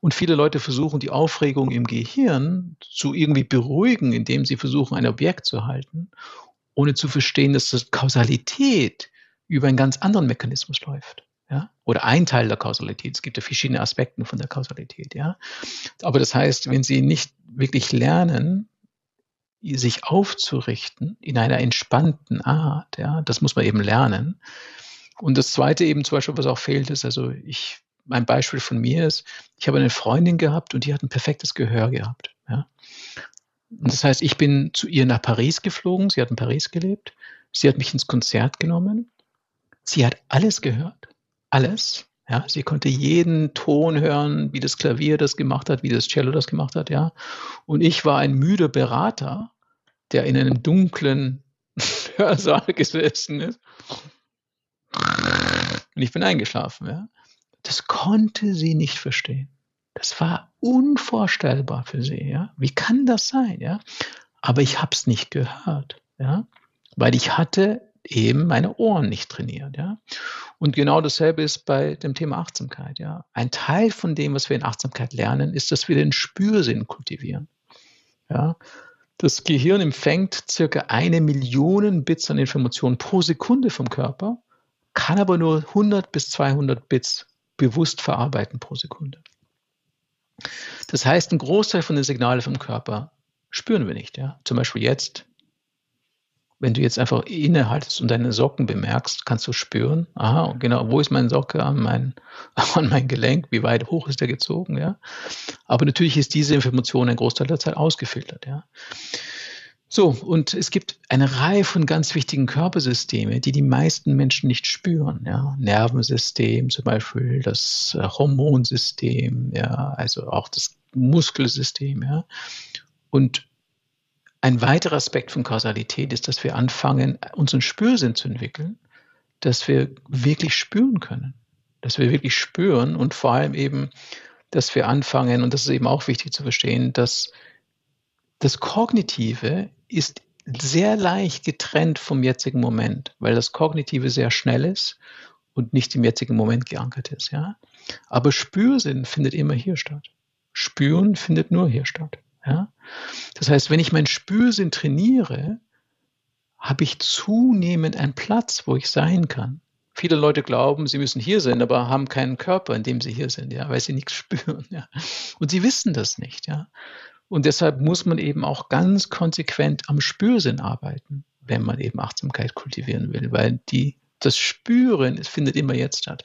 Und viele Leute versuchen, die Aufregung im Gehirn zu irgendwie beruhigen, indem sie versuchen, ein Objekt zu halten, ohne zu verstehen, dass das Kausalität über einen ganz anderen Mechanismus läuft. Ja? Oder ein Teil der Kausalität. Es gibt ja verschiedene Aspekte von der Kausalität. Ja? Aber das heißt, wenn Sie nicht wirklich lernen, sich aufzurichten in einer entspannten Art, ja, das muss man eben lernen. Und das Zweite eben zum Beispiel, was auch fehlt, ist, also ich mein Beispiel von mir ist, ich habe eine Freundin gehabt und die hat ein perfektes Gehör gehabt. Ja. Und das heißt, ich bin zu ihr nach Paris geflogen, sie hat in Paris gelebt, sie hat mich ins Konzert genommen, sie hat alles gehört, alles. Ja, sie konnte jeden Ton hören, wie das Klavier das gemacht hat, wie das Cello das gemacht hat, ja. Und ich war ein müder Berater, der in einem dunklen Hörsaal gesessen ist. Und ich bin eingeschlafen, ja. Das konnte sie nicht verstehen. Das war unvorstellbar für sie. Ja? Wie kann das sein? Ja? Aber ich habe es nicht gehört, ja? weil ich hatte eben meine Ohren nicht trainiert. Ja? Und genau dasselbe ist bei dem Thema Achtsamkeit. Ja? Ein Teil von dem, was wir in Achtsamkeit lernen, ist, dass wir den Spürsinn kultivieren. Ja? Das Gehirn empfängt circa eine Million Bits an Informationen pro Sekunde vom Körper, kann aber nur 100 bis 200 Bits bewusst verarbeiten pro Sekunde. Das heißt, ein Großteil von den Signalen vom Körper spüren wir nicht. Ja? Zum Beispiel jetzt, wenn du jetzt einfach innehaltest und deine Socken bemerkst, kannst du spüren, aha, genau, wo ist mein Socke an mein, an mein Gelenk, wie weit hoch ist der gezogen, ja. Aber natürlich ist diese Information ein Großteil der Zeit ausgefiltert, ja. So, und es gibt eine Reihe von ganz wichtigen Körpersystemen, die die meisten Menschen nicht spüren. Ja. Nervensystem zum Beispiel, das äh, Hormonsystem, ja, also auch das Muskelsystem. Ja. Und ein weiterer Aspekt von Kausalität ist, dass wir anfangen, unseren Spürsinn zu entwickeln, dass wir wirklich spüren können. Dass wir wirklich spüren und vor allem eben, dass wir anfangen, und das ist eben auch wichtig zu verstehen, dass das Kognitive ist sehr leicht getrennt vom jetzigen Moment, weil das Kognitive sehr schnell ist und nicht im jetzigen Moment geankert ist. Ja? Aber Spürsinn findet immer hier statt. Spüren findet nur hier statt. Ja? Das heißt, wenn ich meinen Spürsinn trainiere, habe ich zunehmend einen Platz, wo ich sein kann. Viele Leute glauben, sie müssen hier sein, aber haben keinen Körper, in dem sie hier sind, ja, weil sie nichts spüren. Ja. Und sie wissen das nicht. Ja. Und deshalb muss man eben auch ganz konsequent am Spürsinn arbeiten, wenn man eben Achtsamkeit kultivieren will, weil die, das Spüren es findet immer jetzt statt.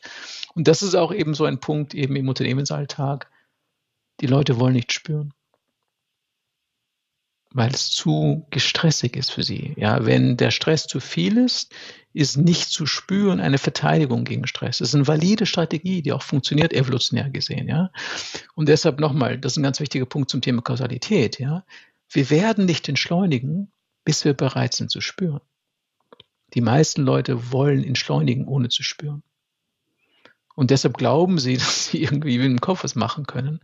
Und das ist auch eben so ein Punkt eben im Unternehmensalltag. Die Leute wollen nicht spüren weil es zu gestressig ist für sie. Ja, wenn der Stress zu viel ist, ist nicht zu spüren eine Verteidigung gegen Stress. Das ist eine valide Strategie, die auch funktioniert evolutionär gesehen. Ja, und deshalb nochmal, das ist ein ganz wichtiger Punkt zum Thema Kausalität. Ja, wir werden nicht entschleunigen, bis wir bereit sind zu spüren. Die meisten Leute wollen entschleunigen, ohne zu spüren. Und deshalb glauben sie, dass sie irgendwie im Kopf was machen können,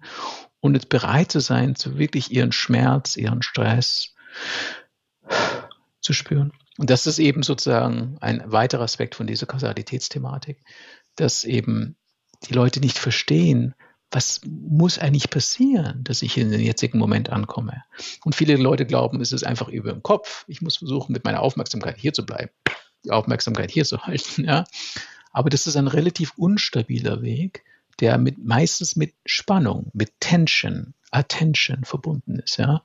ohne bereit zu sein, zu wirklich ihren Schmerz, ihren Stress zu spüren. Und das ist eben sozusagen ein weiterer Aspekt von dieser Kausalitätsthematik, dass eben die Leute nicht verstehen, was muss eigentlich passieren, dass ich in den jetzigen Moment ankomme. Und viele Leute glauben, es ist einfach über dem Kopf. Ich muss versuchen, mit meiner Aufmerksamkeit hier zu bleiben, die Aufmerksamkeit hier zu halten. Ja. Aber das ist ein relativ unstabiler Weg, der mit, meistens mit Spannung, mit Tension, Attention verbunden ist. Ja.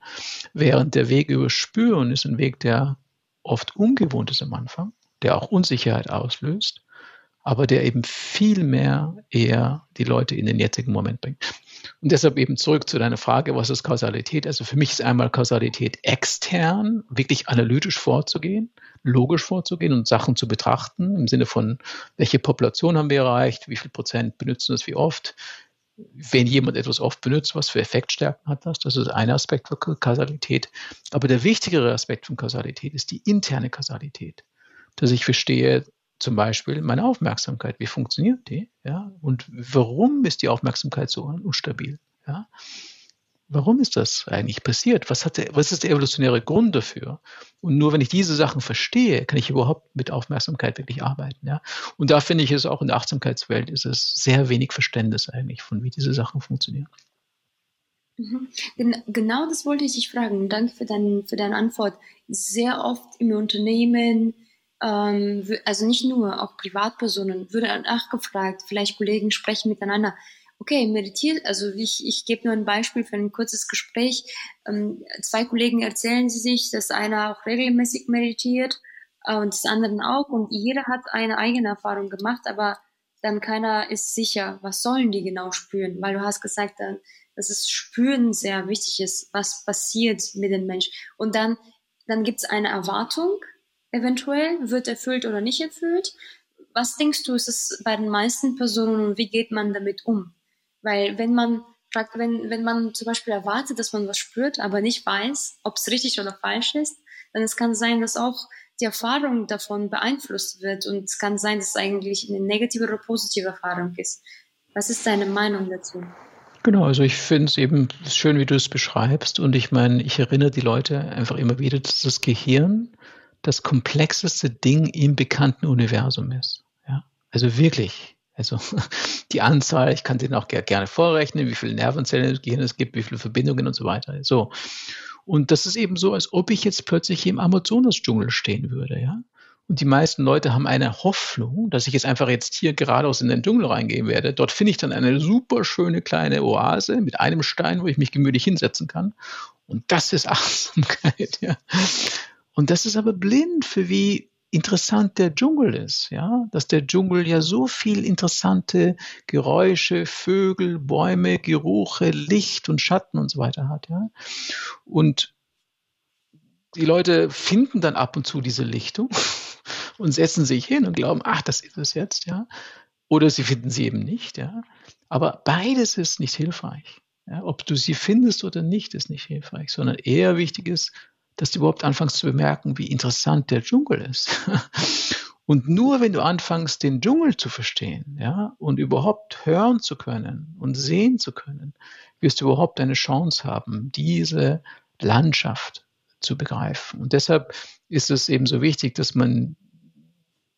Während der Weg über Spüren ist ein Weg, der oft ungewohnt ist am Anfang, der auch Unsicherheit auslöst, aber der eben viel mehr eher die Leute in den jetzigen Moment bringt. Und deshalb eben zurück zu deiner Frage, was ist Kausalität? Also für mich ist einmal Kausalität extern, wirklich analytisch vorzugehen, logisch vorzugehen und Sachen zu betrachten, im Sinne von, welche Population haben wir erreicht, wie viel Prozent benutzen das wie oft, wenn jemand etwas oft benutzt, was für Effektstärken hat das? Das ist ein Aspekt von Kausalität. Aber der wichtigere Aspekt von Kausalität ist die interne Kausalität. Dass ich verstehe, zum Beispiel meine Aufmerksamkeit, wie funktioniert die? Ja? Und warum ist die Aufmerksamkeit so unstabil? Ja? warum ist das eigentlich passiert? Was, hat der, was ist der evolutionäre Grund dafür? Und nur wenn ich diese Sachen verstehe, kann ich überhaupt mit Aufmerksamkeit wirklich arbeiten. Ja? Und da finde ich es auch in der Achtsamkeitswelt ist es sehr wenig Verständnis eigentlich von, wie diese Sachen funktionieren. Mhm. Genau das wollte ich dich fragen. Danke für, dein, für deine Antwort. Sehr oft im Unternehmen, ähm, also nicht nur, auch Privatpersonen, würde nachgefragt, vielleicht Kollegen sprechen miteinander okay, meditiert, also ich, ich gebe nur ein Beispiel für ein kurzes Gespräch. Ähm, zwei Kollegen erzählen sie sich, dass einer auch regelmäßig meditiert äh, und das andere auch und jeder hat eine eigene Erfahrung gemacht, aber dann keiner ist sicher, was sollen die genau spüren, weil du hast gesagt, dass es Spüren sehr wichtig ist, was passiert mit dem Mensch. Und dann, dann gibt es eine Erwartung, eventuell, wird erfüllt oder nicht erfüllt. Was denkst du, ist es bei den meisten Personen und wie geht man damit um? Weil wenn man wenn, wenn man zum Beispiel erwartet, dass man was spürt, aber nicht weiß, ob es richtig oder falsch ist, dann es kann sein, dass auch die Erfahrung davon beeinflusst wird und es kann sein, dass es eigentlich eine negative oder positive Erfahrung ist. Was ist deine Meinung dazu? Genau, also ich finde es eben schön, wie du es beschreibst und ich meine, ich erinnere die Leute einfach immer wieder, dass das Gehirn das komplexeste Ding im bekannten Universum ist. Ja? Also wirklich, also die Anzahl, ich kann den auch gerne vorrechnen, wie viele Nervenzellen im Gehirn es gibt, wie viele Verbindungen und so weiter. So. Und das ist eben so, als ob ich jetzt plötzlich im Amazonas-Dschungel stehen würde, ja. Und die meisten Leute haben eine Hoffnung, dass ich jetzt einfach jetzt hier geradeaus in den Dschungel reingehen werde. Dort finde ich dann eine super schöne kleine Oase mit einem Stein, wo ich mich gemütlich hinsetzen kann. Und das ist Achtsamkeit, ja. Und das ist aber blind für wie interessant der Dschungel ist, ja, dass der Dschungel ja so viel interessante Geräusche, Vögel, Bäume, Geruche, Licht und Schatten und so weiter hat, ja. Und die Leute finden dann ab und zu diese Lichtung und setzen sich hin und glauben, ach, das ist es jetzt, ja. Oder sie finden sie eben nicht, ja. Aber beides ist nicht hilfreich. Ja, ob du sie findest oder nicht, ist nicht hilfreich, sondern eher wichtig ist, dass du überhaupt anfängst zu bemerken, wie interessant der Dschungel ist. Und nur wenn du anfängst, den Dschungel zu verstehen, ja, und überhaupt hören zu können und sehen zu können, wirst du überhaupt eine Chance haben, diese Landschaft zu begreifen. Und deshalb ist es eben so wichtig, dass man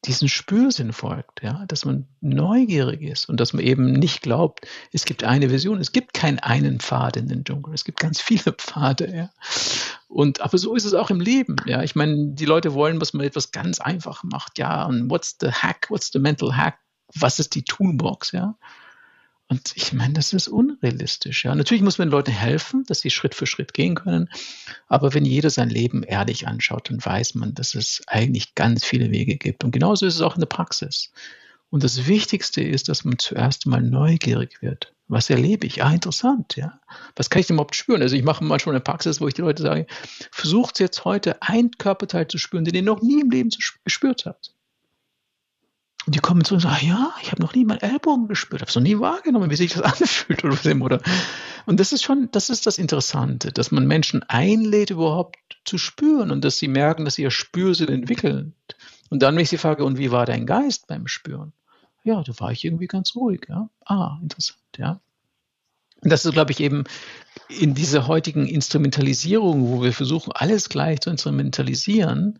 diesen Spürsinn folgt, ja, dass man neugierig ist und dass man eben nicht glaubt, es gibt eine Vision, es gibt keinen einen Pfad in den Dschungel, es gibt ganz viele Pfade, ja. Und aber so ist es auch im Leben, ja. Ich meine, die Leute wollen, dass man etwas ganz einfach macht, ja. Und what's the hack? What's the mental hack? Was ist die Toolbox, ja? Und ich meine, das ist unrealistisch. Ja. Natürlich muss man den Leuten helfen, dass sie Schritt für Schritt gehen können. Aber wenn jeder sein Leben ehrlich anschaut, dann weiß man, dass es eigentlich ganz viele Wege gibt. Und genauso ist es auch in der Praxis. Und das Wichtigste ist, dass man zuerst mal neugierig wird. Was erlebe ich? Ah, interessant, ja. Was kann ich denn überhaupt spüren? Also ich mache manchmal eine Praxis, wo ich die Leute sage, versucht jetzt heute ein Körperteil zu spüren, den ihr noch nie im Leben gespürt habt. Und die kommen zu und sagen, ja, ich habe noch nie meinen Ellbogen gespürt, habe es noch nie wahrgenommen, wie sich das anfühlt oder Und das ist schon, das ist das Interessante, dass man Menschen einlädt, überhaupt zu spüren und dass sie merken, dass sie ihr Spürsinn entwickeln. Und dann, wenn ich sie frage, und wie war dein Geist beim Spüren? Ja, da war ich irgendwie ganz ruhig. Ja. Ah, interessant, ja. Und das ist, glaube ich, eben in dieser heutigen Instrumentalisierung, wo wir versuchen, alles gleich zu instrumentalisieren,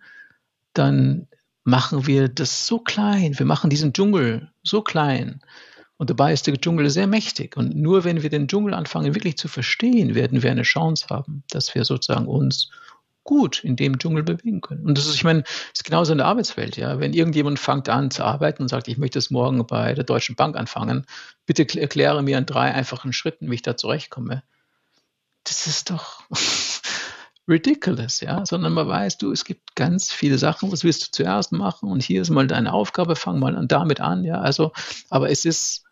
dann machen wir das so klein. Wir machen diesen Dschungel so klein. Und dabei ist der Dschungel sehr mächtig. Und nur wenn wir den Dschungel anfangen wirklich zu verstehen, werden wir eine Chance haben, dass wir sozusagen uns gut in dem Dschungel bewegen können. Und das ist, ich meine, das ist genauso in der Arbeitswelt, ja. Wenn irgendjemand fängt an zu arbeiten und sagt, ich möchte es morgen bei der Deutschen Bank anfangen, bitte erkläre mir in drei einfachen Schritten, wie ich da zurechtkomme. Das ist doch ridiculous, ja, sondern man weiß, du, es gibt ganz viele Sachen, was willst du zuerst machen und hier ist mal deine Aufgabe, fang mal damit an, ja, also, aber es ist,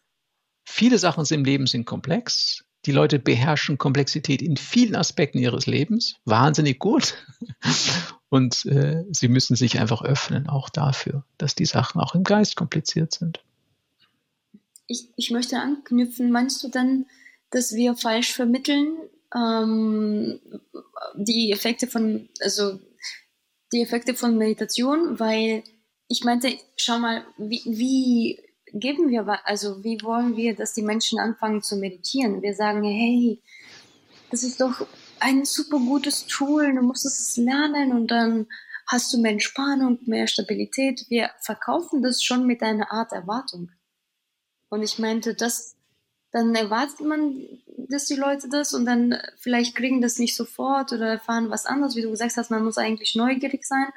viele Sachen im Leben sind komplex, die Leute beherrschen Komplexität in vielen Aspekten ihres Lebens, wahnsinnig gut. Und äh, sie müssen sich einfach öffnen, auch dafür, dass die Sachen auch im Geist kompliziert sind. Ich, ich möchte anknüpfen, meinst du dann, dass wir falsch vermitteln ähm, die Effekte von, also die Effekte von Meditation, weil ich meinte, schau mal, wie, wie geben wir, also wie wollen wir, dass die Menschen anfangen zu meditieren? Wir sagen, hey, das ist doch ein super gutes Tool, du musst es lernen und dann hast du mehr Entspannung, mehr Stabilität. Wir verkaufen das schon mit einer Art Erwartung. Und ich meinte, das, dann erwartet man, dass die Leute das und dann vielleicht kriegen das nicht sofort oder erfahren was anderes. Wie du gesagt hast, man muss eigentlich neugierig sein.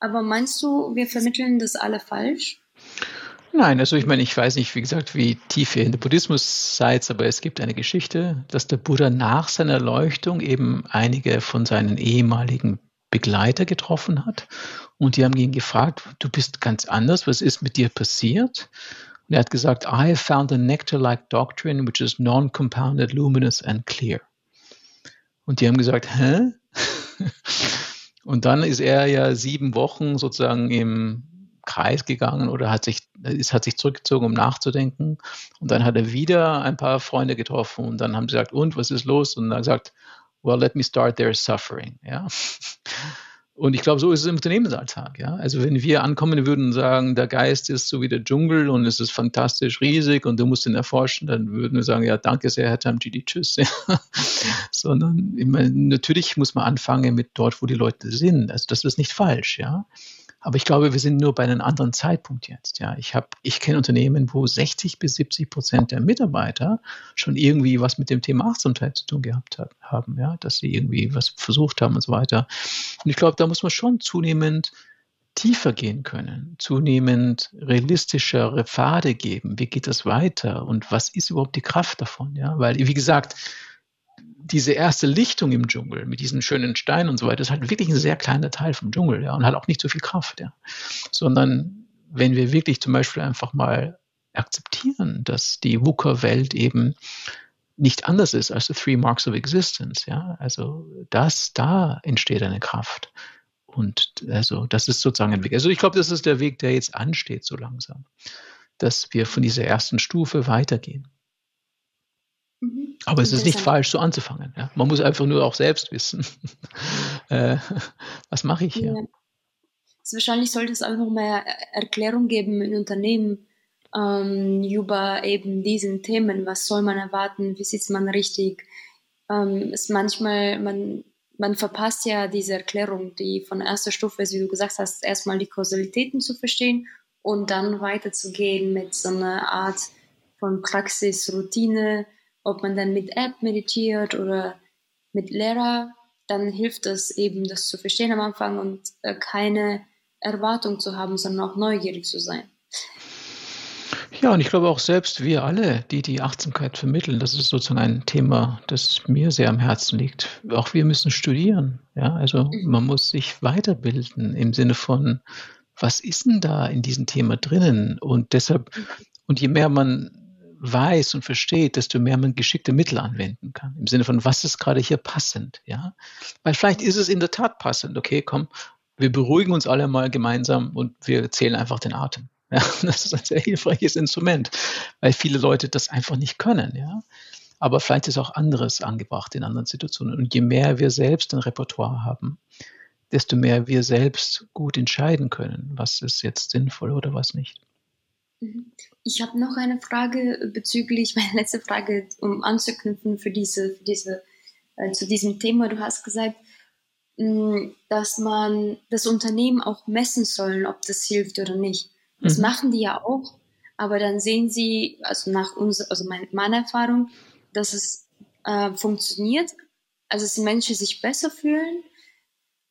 Aber meinst du, wir vermitteln das alle falsch? Nein, also ich meine, ich weiß nicht, wie gesagt, wie tief ihr in der Buddhismus seid, aber es gibt eine Geschichte, dass der Buddha nach seiner Erleuchtung eben einige von seinen ehemaligen Begleiter getroffen hat und die haben ihn gefragt, du bist ganz anders, was ist mit dir passiert? Und er hat gesagt, I have found a nectar-like doctrine which is non-compounded, luminous and clear. Und die haben gesagt, hä? Und dann ist er ja sieben Wochen sozusagen im Kreis gegangen oder hat sich, ist, hat sich zurückgezogen, um nachzudenken. Und dann hat er wieder ein paar Freunde getroffen und dann haben sie gesagt, und was ist los? Und dann gesagt, well, let me start their suffering. Ja. Und ich glaube, so ist es im Unternehmensalltag. Ja? Also wenn wir ankommen würden und sagen, der Geist ist so wie der Dschungel und es ist fantastisch riesig und du musst ihn erforschen, dann würden wir sagen, ja, danke sehr, Herr Tamjidi, tschüss. Ja. Sondern immer, natürlich muss man anfangen mit dort, wo die Leute sind. Also das ist nicht falsch, ja. Aber ich glaube, wir sind nur bei einem anderen Zeitpunkt jetzt. Ja, ich habe, ich kenne Unternehmen, wo 60 bis 70 Prozent der Mitarbeiter schon irgendwie was mit dem Thema Achtsamkeit zu tun gehabt haben, ja, dass sie irgendwie was versucht haben und so weiter. Und ich glaube, da muss man schon zunehmend tiefer gehen können, zunehmend realistischere Pfade geben. Wie geht das weiter und was ist überhaupt die Kraft davon? Ja, weil, wie gesagt, diese erste Lichtung im Dschungel mit diesen schönen Steinen und so weiter, ist halt wirklich ein sehr kleiner Teil vom Dschungel, ja, und hat auch nicht so viel Kraft, ja. Sondern wenn wir wirklich zum Beispiel einfach mal akzeptieren, dass die WUKA-Welt eben nicht anders ist als die Three Marks of Existence, ja, also das, da entsteht eine Kraft. Und also das ist sozusagen ein Weg. Also ich glaube, das ist der Weg, der jetzt ansteht so langsam, dass wir von dieser ersten Stufe weitergehen. Mhm. Aber es ist nicht falsch, so anzufangen. Ja? Man muss einfach nur auch selbst wissen, äh, was mache ich hier. Ja. Also wahrscheinlich sollte es auch noch mehr Erklärung geben in Unternehmen ähm, über eben diesen Themen. Was soll man erwarten? Wie sitzt man richtig? Ähm, ist manchmal, man, man verpasst ja diese Erklärung, die von erster Stufe ist, wie du gesagt hast, erstmal die Kausalitäten zu verstehen und dann weiterzugehen mit so einer Art von Praxis, Routine, ob man dann mit App meditiert oder mit Lehrer, dann hilft es eben, das zu verstehen am Anfang und äh, keine Erwartung zu haben, sondern auch neugierig zu sein. Ja, und ich glaube auch selbst wir alle, die die Achtsamkeit vermitteln, das ist sozusagen ein Thema, das mir sehr am Herzen liegt. Auch wir müssen studieren. Ja, also mhm. man muss sich weiterbilden im Sinne von, was ist denn da in diesem Thema drinnen? Und deshalb, mhm. und je mehr man weiß und versteht, desto mehr man geschickte Mittel anwenden kann. Im Sinne von, was ist gerade hier passend, ja? Weil vielleicht ist es in der Tat passend, okay, komm, wir beruhigen uns alle mal gemeinsam und wir zählen einfach den Atem. Ja, das ist ein sehr hilfreiches Instrument, weil viele Leute das einfach nicht können, ja. Aber vielleicht ist auch anderes angebracht in anderen Situationen. Und je mehr wir selbst ein Repertoire haben, desto mehr wir selbst gut entscheiden können, was ist jetzt sinnvoll oder was nicht. Mhm. Ich habe noch eine Frage bezüglich, meine letzte Frage, um anzuknüpfen für diese, für diese äh, zu diesem Thema. Du hast gesagt, mh, mm, dass man das Unternehmen auch messen sollen, ob das hilft oder nicht. Das mhm. machen die ja auch, aber dann sehen sie, also nach uns, also mein, meiner Erfahrung, dass es äh, funktioniert, also dass die Menschen sich besser fühlen,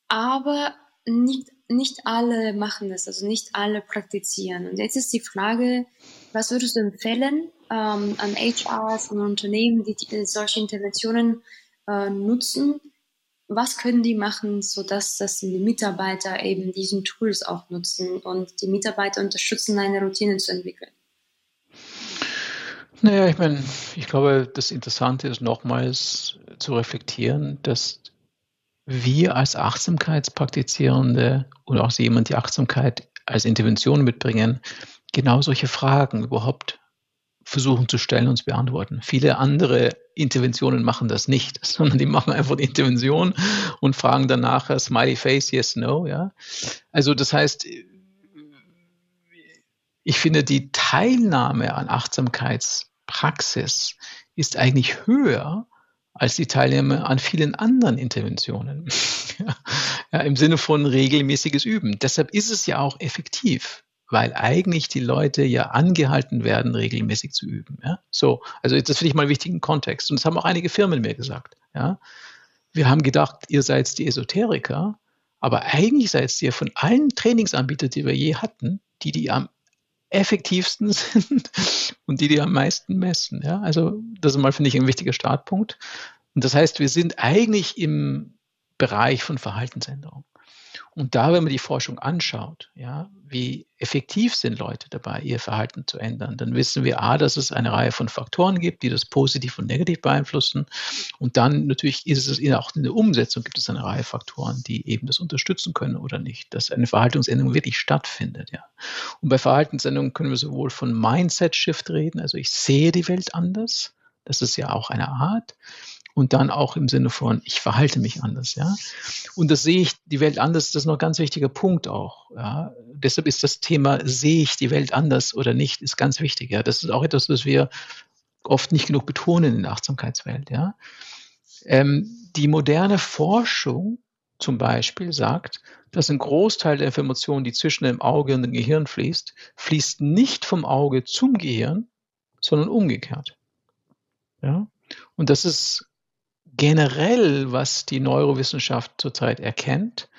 aber nicht, nicht alle machen das, also nicht alle praktizieren. Und jetzt ist die Frage, was würdest du empfehlen ähm, an HRs und Unternehmen, die, die solche Interventionen äh, nutzen? Was können die machen, sodass dass die Mitarbeiter eben diesen Tools auch nutzen und die Mitarbeiter unterstützen, eine Routine zu entwickeln? Naja, ich meine, ich glaube, das Interessante ist nochmals zu reflektieren, dass wir als Achtsamkeitspraktizierende oder auch jemand, die Achtsamkeit als Intervention mitbringen, genau solche Fragen überhaupt versuchen zu stellen und zu beantworten. Viele andere Interventionen machen das nicht, sondern die machen einfach die Intervention und fragen dann nachher Smiley Face, yes, no, ja. Also das heißt, ich finde, die Teilnahme an Achtsamkeitspraxis ist eigentlich höher als die Teilnahme an vielen anderen Interventionen. ja, Im Sinne von regelmäßiges Üben. Deshalb ist es ja auch effektiv, weil eigentlich die Leute ja angehalten werden, regelmäßig zu üben. Ja? So, also das finde ich mal einen wichtigen Kontext. Und das haben auch einige Firmen mir gesagt. Ja? Wir haben gedacht, ihr seid die Esoteriker, aber eigentlich seid ihr von allen Trainingsanbietern, die wir je hatten, die, die am effektivsten sind und die, die am meisten messen. Ja? Also das ist mal, finde ich, ein wichtiger Startpunkt. Und das heißt, wir sind eigentlich im Bereich von Verhaltensänderung. Und da, wenn man die Forschung anschaut, ja, wie effektiv sind Leute dabei, ihr Verhalten zu ändern, dann wissen wir A, dass es eine Reihe von Faktoren gibt, die das positiv und negativ beeinflussen. Und dann natürlich ist es auch in der Umsetzung gibt es eine Reihe Faktoren, die eben das unterstützen können oder nicht, dass eine Verhaltensänderung wirklich stattfindet. Ja. Und bei Verhaltensänderungen können wir sowohl von Mindset-Shift reden, also ich sehe die Welt anders, das ist ja auch eine Art, und dann auch im Sinne von, ich verhalte mich anders, ja. Und das sehe ich die Welt anders, das ist noch ein ganz wichtiger Punkt auch, ja. Deshalb ist das Thema, sehe ich die Welt anders oder nicht, ist ganz wichtig, ja. Das ist auch etwas, was wir oft nicht genug betonen in der Achtsamkeitswelt, ja. Ähm, die moderne Forschung zum Beispiel sagt, dass ein Großteil der Information, die zwischen dem Auge und dem Gehirn fließt, fließt nicht vom Auge zum Gehirn, sondern umgekehrt. Ja? Und das ist generell, was die Neurowissenschaft zurzeit erkennt,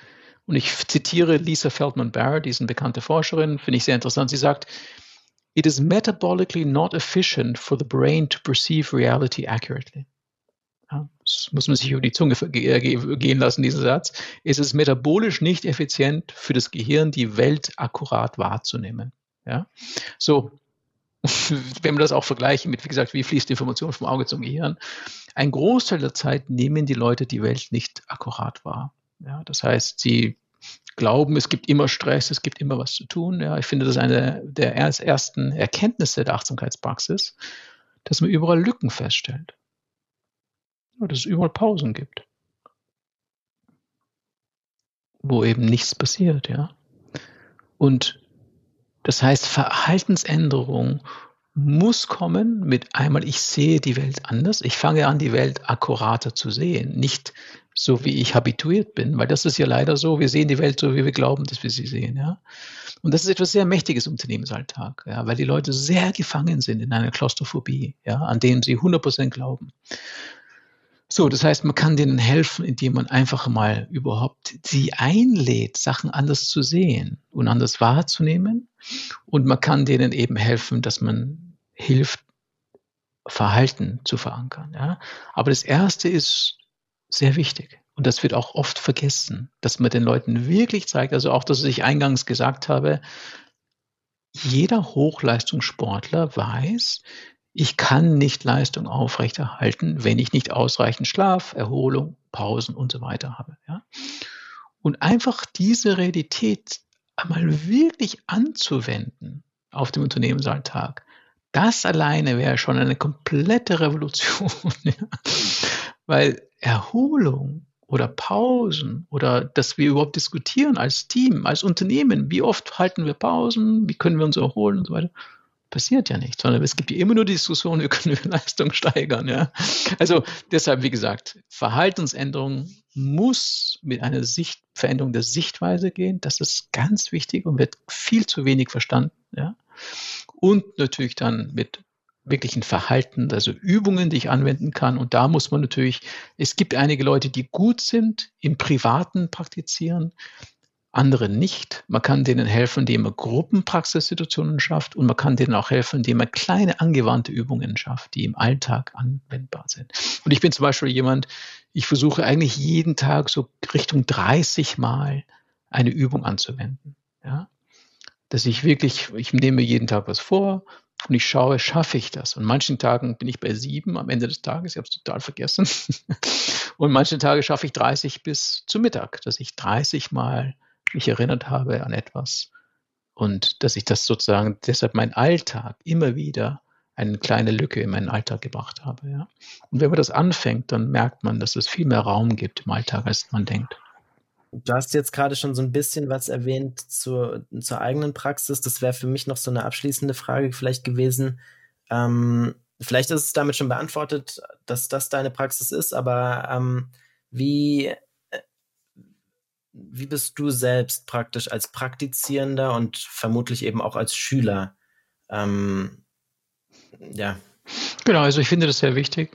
und ich zitiere Lisa Feldman Barrett, diesen bekannte Forscherin, finde ich sehr interessant. Sie sagt, It is metabolically not efficient for the brain to perceive reality accurately. Das muss man sich über die Zunge gehen lassen, diesen Satz. Es ist metabolisch nicht effizient für das Gehirn, die Welt akkurat wahrzunehmen. Ja? So, wenn wir das auch vergleichen mit, wie gesagt, wie fließt die Information vom Auge zum Gehirn, ein Großteil der Zeit nehmen die Leute die Welt nicht akkurat wahr. Ja, das heißt, sie glauben, es gibt immer Stress, es gibt immer was zu tun. Ja, ich finde das eine der ersten Erkenntnisse der Achtsamkeitspraxis, dass man überall Lücken feststellt. Ja, dass es überall Pausen gibt, wo eben nichts passiert. Ja. Und das heißt, Verhaltensänderung muss kommen mit einmal, ich sehe die Welt anders. Ich fange an, die Welt akkurater zu sehen, nicht so wie ich habituiert bin, weil das ist ja leider so, wir sehen die Welt so, wie wir glauben, dass wir sie sehen, ja. Und das ist etwas sehr Mächtiges im Unternehmensalltag, ja, weil die Leute sehr gefangen sind in einer Klaustrophobie, ja, an denen sie 100% glauben. So, das heißt, man kann denen helfen, indem man einfach mal überhaupt sie einlädt, Sachen anders zu sehen und anders wahrzunehmen. Und man kann denen eben helfen, dass man hilft, Verhalten zu verankern. Ja? Aber das Erste ist sehr wichtig. Und das wird auch oft vergessen, dass man den Leuten wirklich zeigt, also auch, dass ich eingangs gesagt habe, jeder Hochleistungssportler weiß, ich kann nicht Leistung aufrechterhalten, wenn ich nicht ausreichend Schlaf, Erholung, Pausen und so weiter habe. Ja? Und einfach diese Realität einmal wirklich anzuwenden auf dem Unternehmensalltag, das alleine wäre schon eine komplette Revolution. ja? Weil Erholung oder Pausen oder dass wir überhaupt diskutieren als Team, als Unternehmen. Wie oft halten wir Pausen? Wie können wir uns erholen und so weiter? Passiert ja nicht, sondern es gibt ja immer nur die Diskussion, wie können wir Leistung steigern. Ja? Also deshalb, wie gesagt, Verhaltensänderung muss mit einer Sicht, Veränderung der Sichtweise gehen. Das ist ganz wichtig und wird viel zu wenig verstanden. Ja? Und natürlich dann mit wirklichen Verhalten, also Übungen, die ich anwenden kann. Und da muss man natürlich, es gibt einige Leute, die gut sind im Privaten praktizieren, andere nicht. Man kann denen helfen, indem man Gruppenpraxissituationen schafft und man kann denen auch helfen, indem man kleine angewandte Übungen schafft, die im Alltag anwendbar sind. Und ich bin zum Beispiel jemand, ich versuche eigentlich jeden Tag so Richtung 30 Mal eine Übung anzuwenden. Ja? Dass ich wirklich, ich nehme jeden Tag was vor, und ich schaue, schaffe ich das? Und manchen Tagen bin ich bei sieben am Ende des Tages, ich habe es total vergessen. und manche Tage schaffe ich 30 bis zum Mittag, dass ich 30 Mal mich erinnert habe an etwas und dass ich das sozusagen deshalb mein Alltag immer wieder eine kleine Lücke in meinen Alltag gebracht habe. Ja. Und wenn man das anfängt, dann merkt man, dass es viel mehr Raum gibt im Alltag, als man denkt. Du hast jetzt gerade schon so ein bisschen was erwähnt zur, zur eigenen Praxis. Das wäre für mich noch so eine abschließende Frage vielleicht gewesen. Ähm, vielleicht ist es damit schon beantwortet, dass das deine Praxis ist, aber ähm, wie, wie bist du selbst praktisch als Praktizierender und vermutlich eben auch als Schüler? Ähm, ja. Genau, also ich finde das sehr wichtig.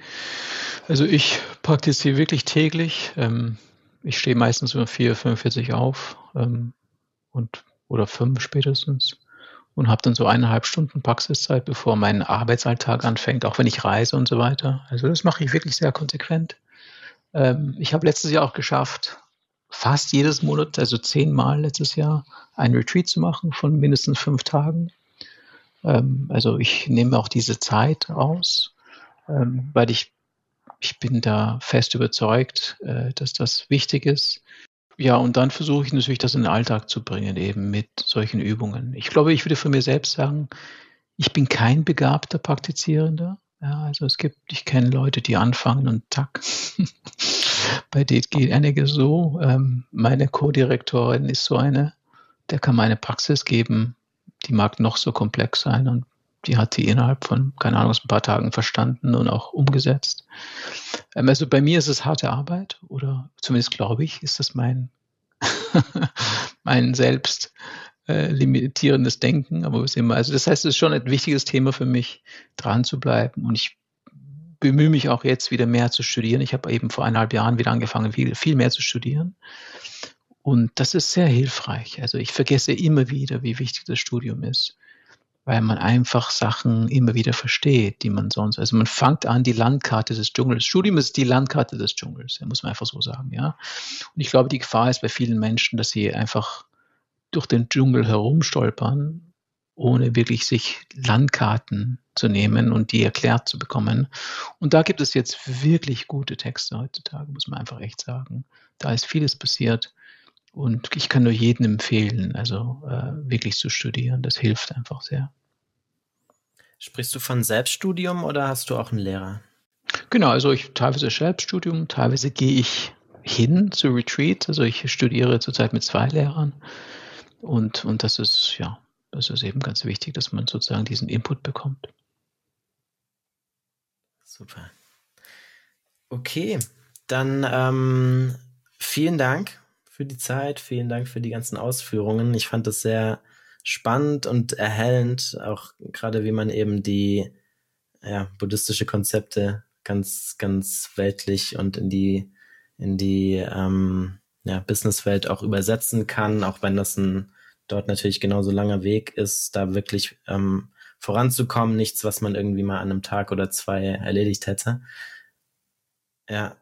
Also ich praktiziere wirklich täglich. Ähm, ich stehe meistens um 4.45 auf ähm, und, oder fünf spätestens und habe dann so eineinhalb Stunden Praxiszeit, bevor mein Arbeitsalltag anfängt, auch wenn ich reise und so weiter. Also das mache ich wirklich sehr konsequent. Ähm, ich habe letztes Jahr auch geschafft, fast jedes Monat, also zehnmal letztes Jahr, ein Retreat zu machen von mindestens fünf Tagen. Ähm, also ich nehme auch diese Zeit raus, ähm, weil ich ich bin da fest überzeugt, äh, dass das wichtig ist. Ja, und dann versuche ich natürlich, das in den Alltag zu bringen, eben mit solchen Übungen. Ich glaube, ich würde von mir selbst sagen, ich bin kein begabter Praktizierender. Ja, also es gibt, ich kenne Leute, die anfangen und tack. Bei denen geht einige so. Ähm, meine Co-Direktorin ist so eine, der kann meine Praxis geben. Die mag noch so komplex sein und die hat die innerhalb von, keine Ahnung, ein paar Tagen verstanden und auch umgesetzt. Ähm, also bei mir ist es harte Arbeit oder zumindest glaube ich, ist das mein, mein selbst äh, limitierendes Denken, aber was immer. Also das heißt, es ist schon ein wichtiges Thema für mich, dran zu bleiben und ich bemühe mich auch jetzt wieder mehr zu studieren. Ich habe eben vor eineinhalb Jahren wieder angefangen, viel, viel mehr zu studieren. Und das ist sehr hilfreich. Also ich vergesse immer wieder, wie wichtig das Studium ist weil man einfach Sachen immer wieder versteht, die man sonst, also man fängt an, die Landkarte des Dschungels. Studium ist die Landkarte des Dschungels, muss man einfach so sagen, ja. Und ich glaube, die Gefahr ist bei vielen Menschen, dass sie einfach durch den Dschungel herumstolpern, ohne wirklich sich Landkarten zu nehmen und die erklärt zu bekommen. Und da gibt es jetzt wirklich gute Texte heutzutage, muss man einfach echt sagen. Da ist vieles passiert. Und ich kann nur jedem empfehlen, also äh, wirklich zu studieren. Das hilft einfach sehr. Sprichst du von Selbststudium oder hast du auch einen Lehrer? Genau, also ich teilweise Selbststudium, teilweise gehe ich hin zu Retreat. Also ich studiere zurzeit mit zwei Lehrern. Und, und das ist, ja, das ist eben ganz wichtig, dass man sozusagen diesen Input bekommt. Super. Okay, dann ähm, vielen Dank für die Zeit, vielen Dank für die ganzen Ausführungen. Ich fand das sehr spannend und erhellend, auch gerade wie man eben die ja, buddhistische Konzepte ganz, ganz weltlich und in die, in die ähm, ja, Businesswelt auch übersetzen kann, auch wenn das ein dort natürlich genauso langer Weg ist, da wirklich ähm, voranzukommen, nichts, was man irgendwie mal an einem Tag oder zwei erledigt hätte. Ja,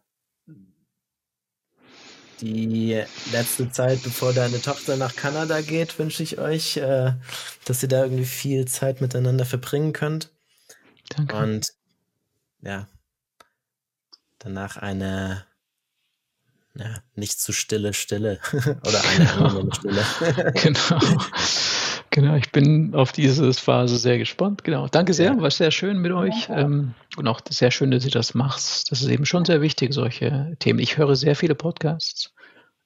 die letzte Zeit, bevor deine Tochter nach Kanada geht, wünsche ich euch, äh, dass ihr da irgendwie viel Zeit miteinander verbringen könnt. Danke. Und ja, danach eine ja, nicht zu stille Stille oder eine angenehme Stille. genau. Genau, ich bin auf diese Phase sehr gespannt. Genau. Danke sehr, ja. war sehr schön mit euch. Ja. Ähm, und auch sehr schön, dass ihr das machst. Das ist eben schon sehr wichtig, solche Themen. Ich höre sehr viele Podcasts.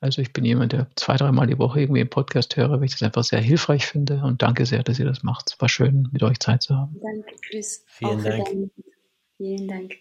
Also ich bin jemand, der zwei, dreimal die Woche irgendwie einen Podcast höre, weil ich das einfach sehr hilfreich finde. Und danke sehr, dass ihr das macht. Es war schön, mit euch Zeit zu haben. Danke, Chris. Vielen Dank. Vielen Dank.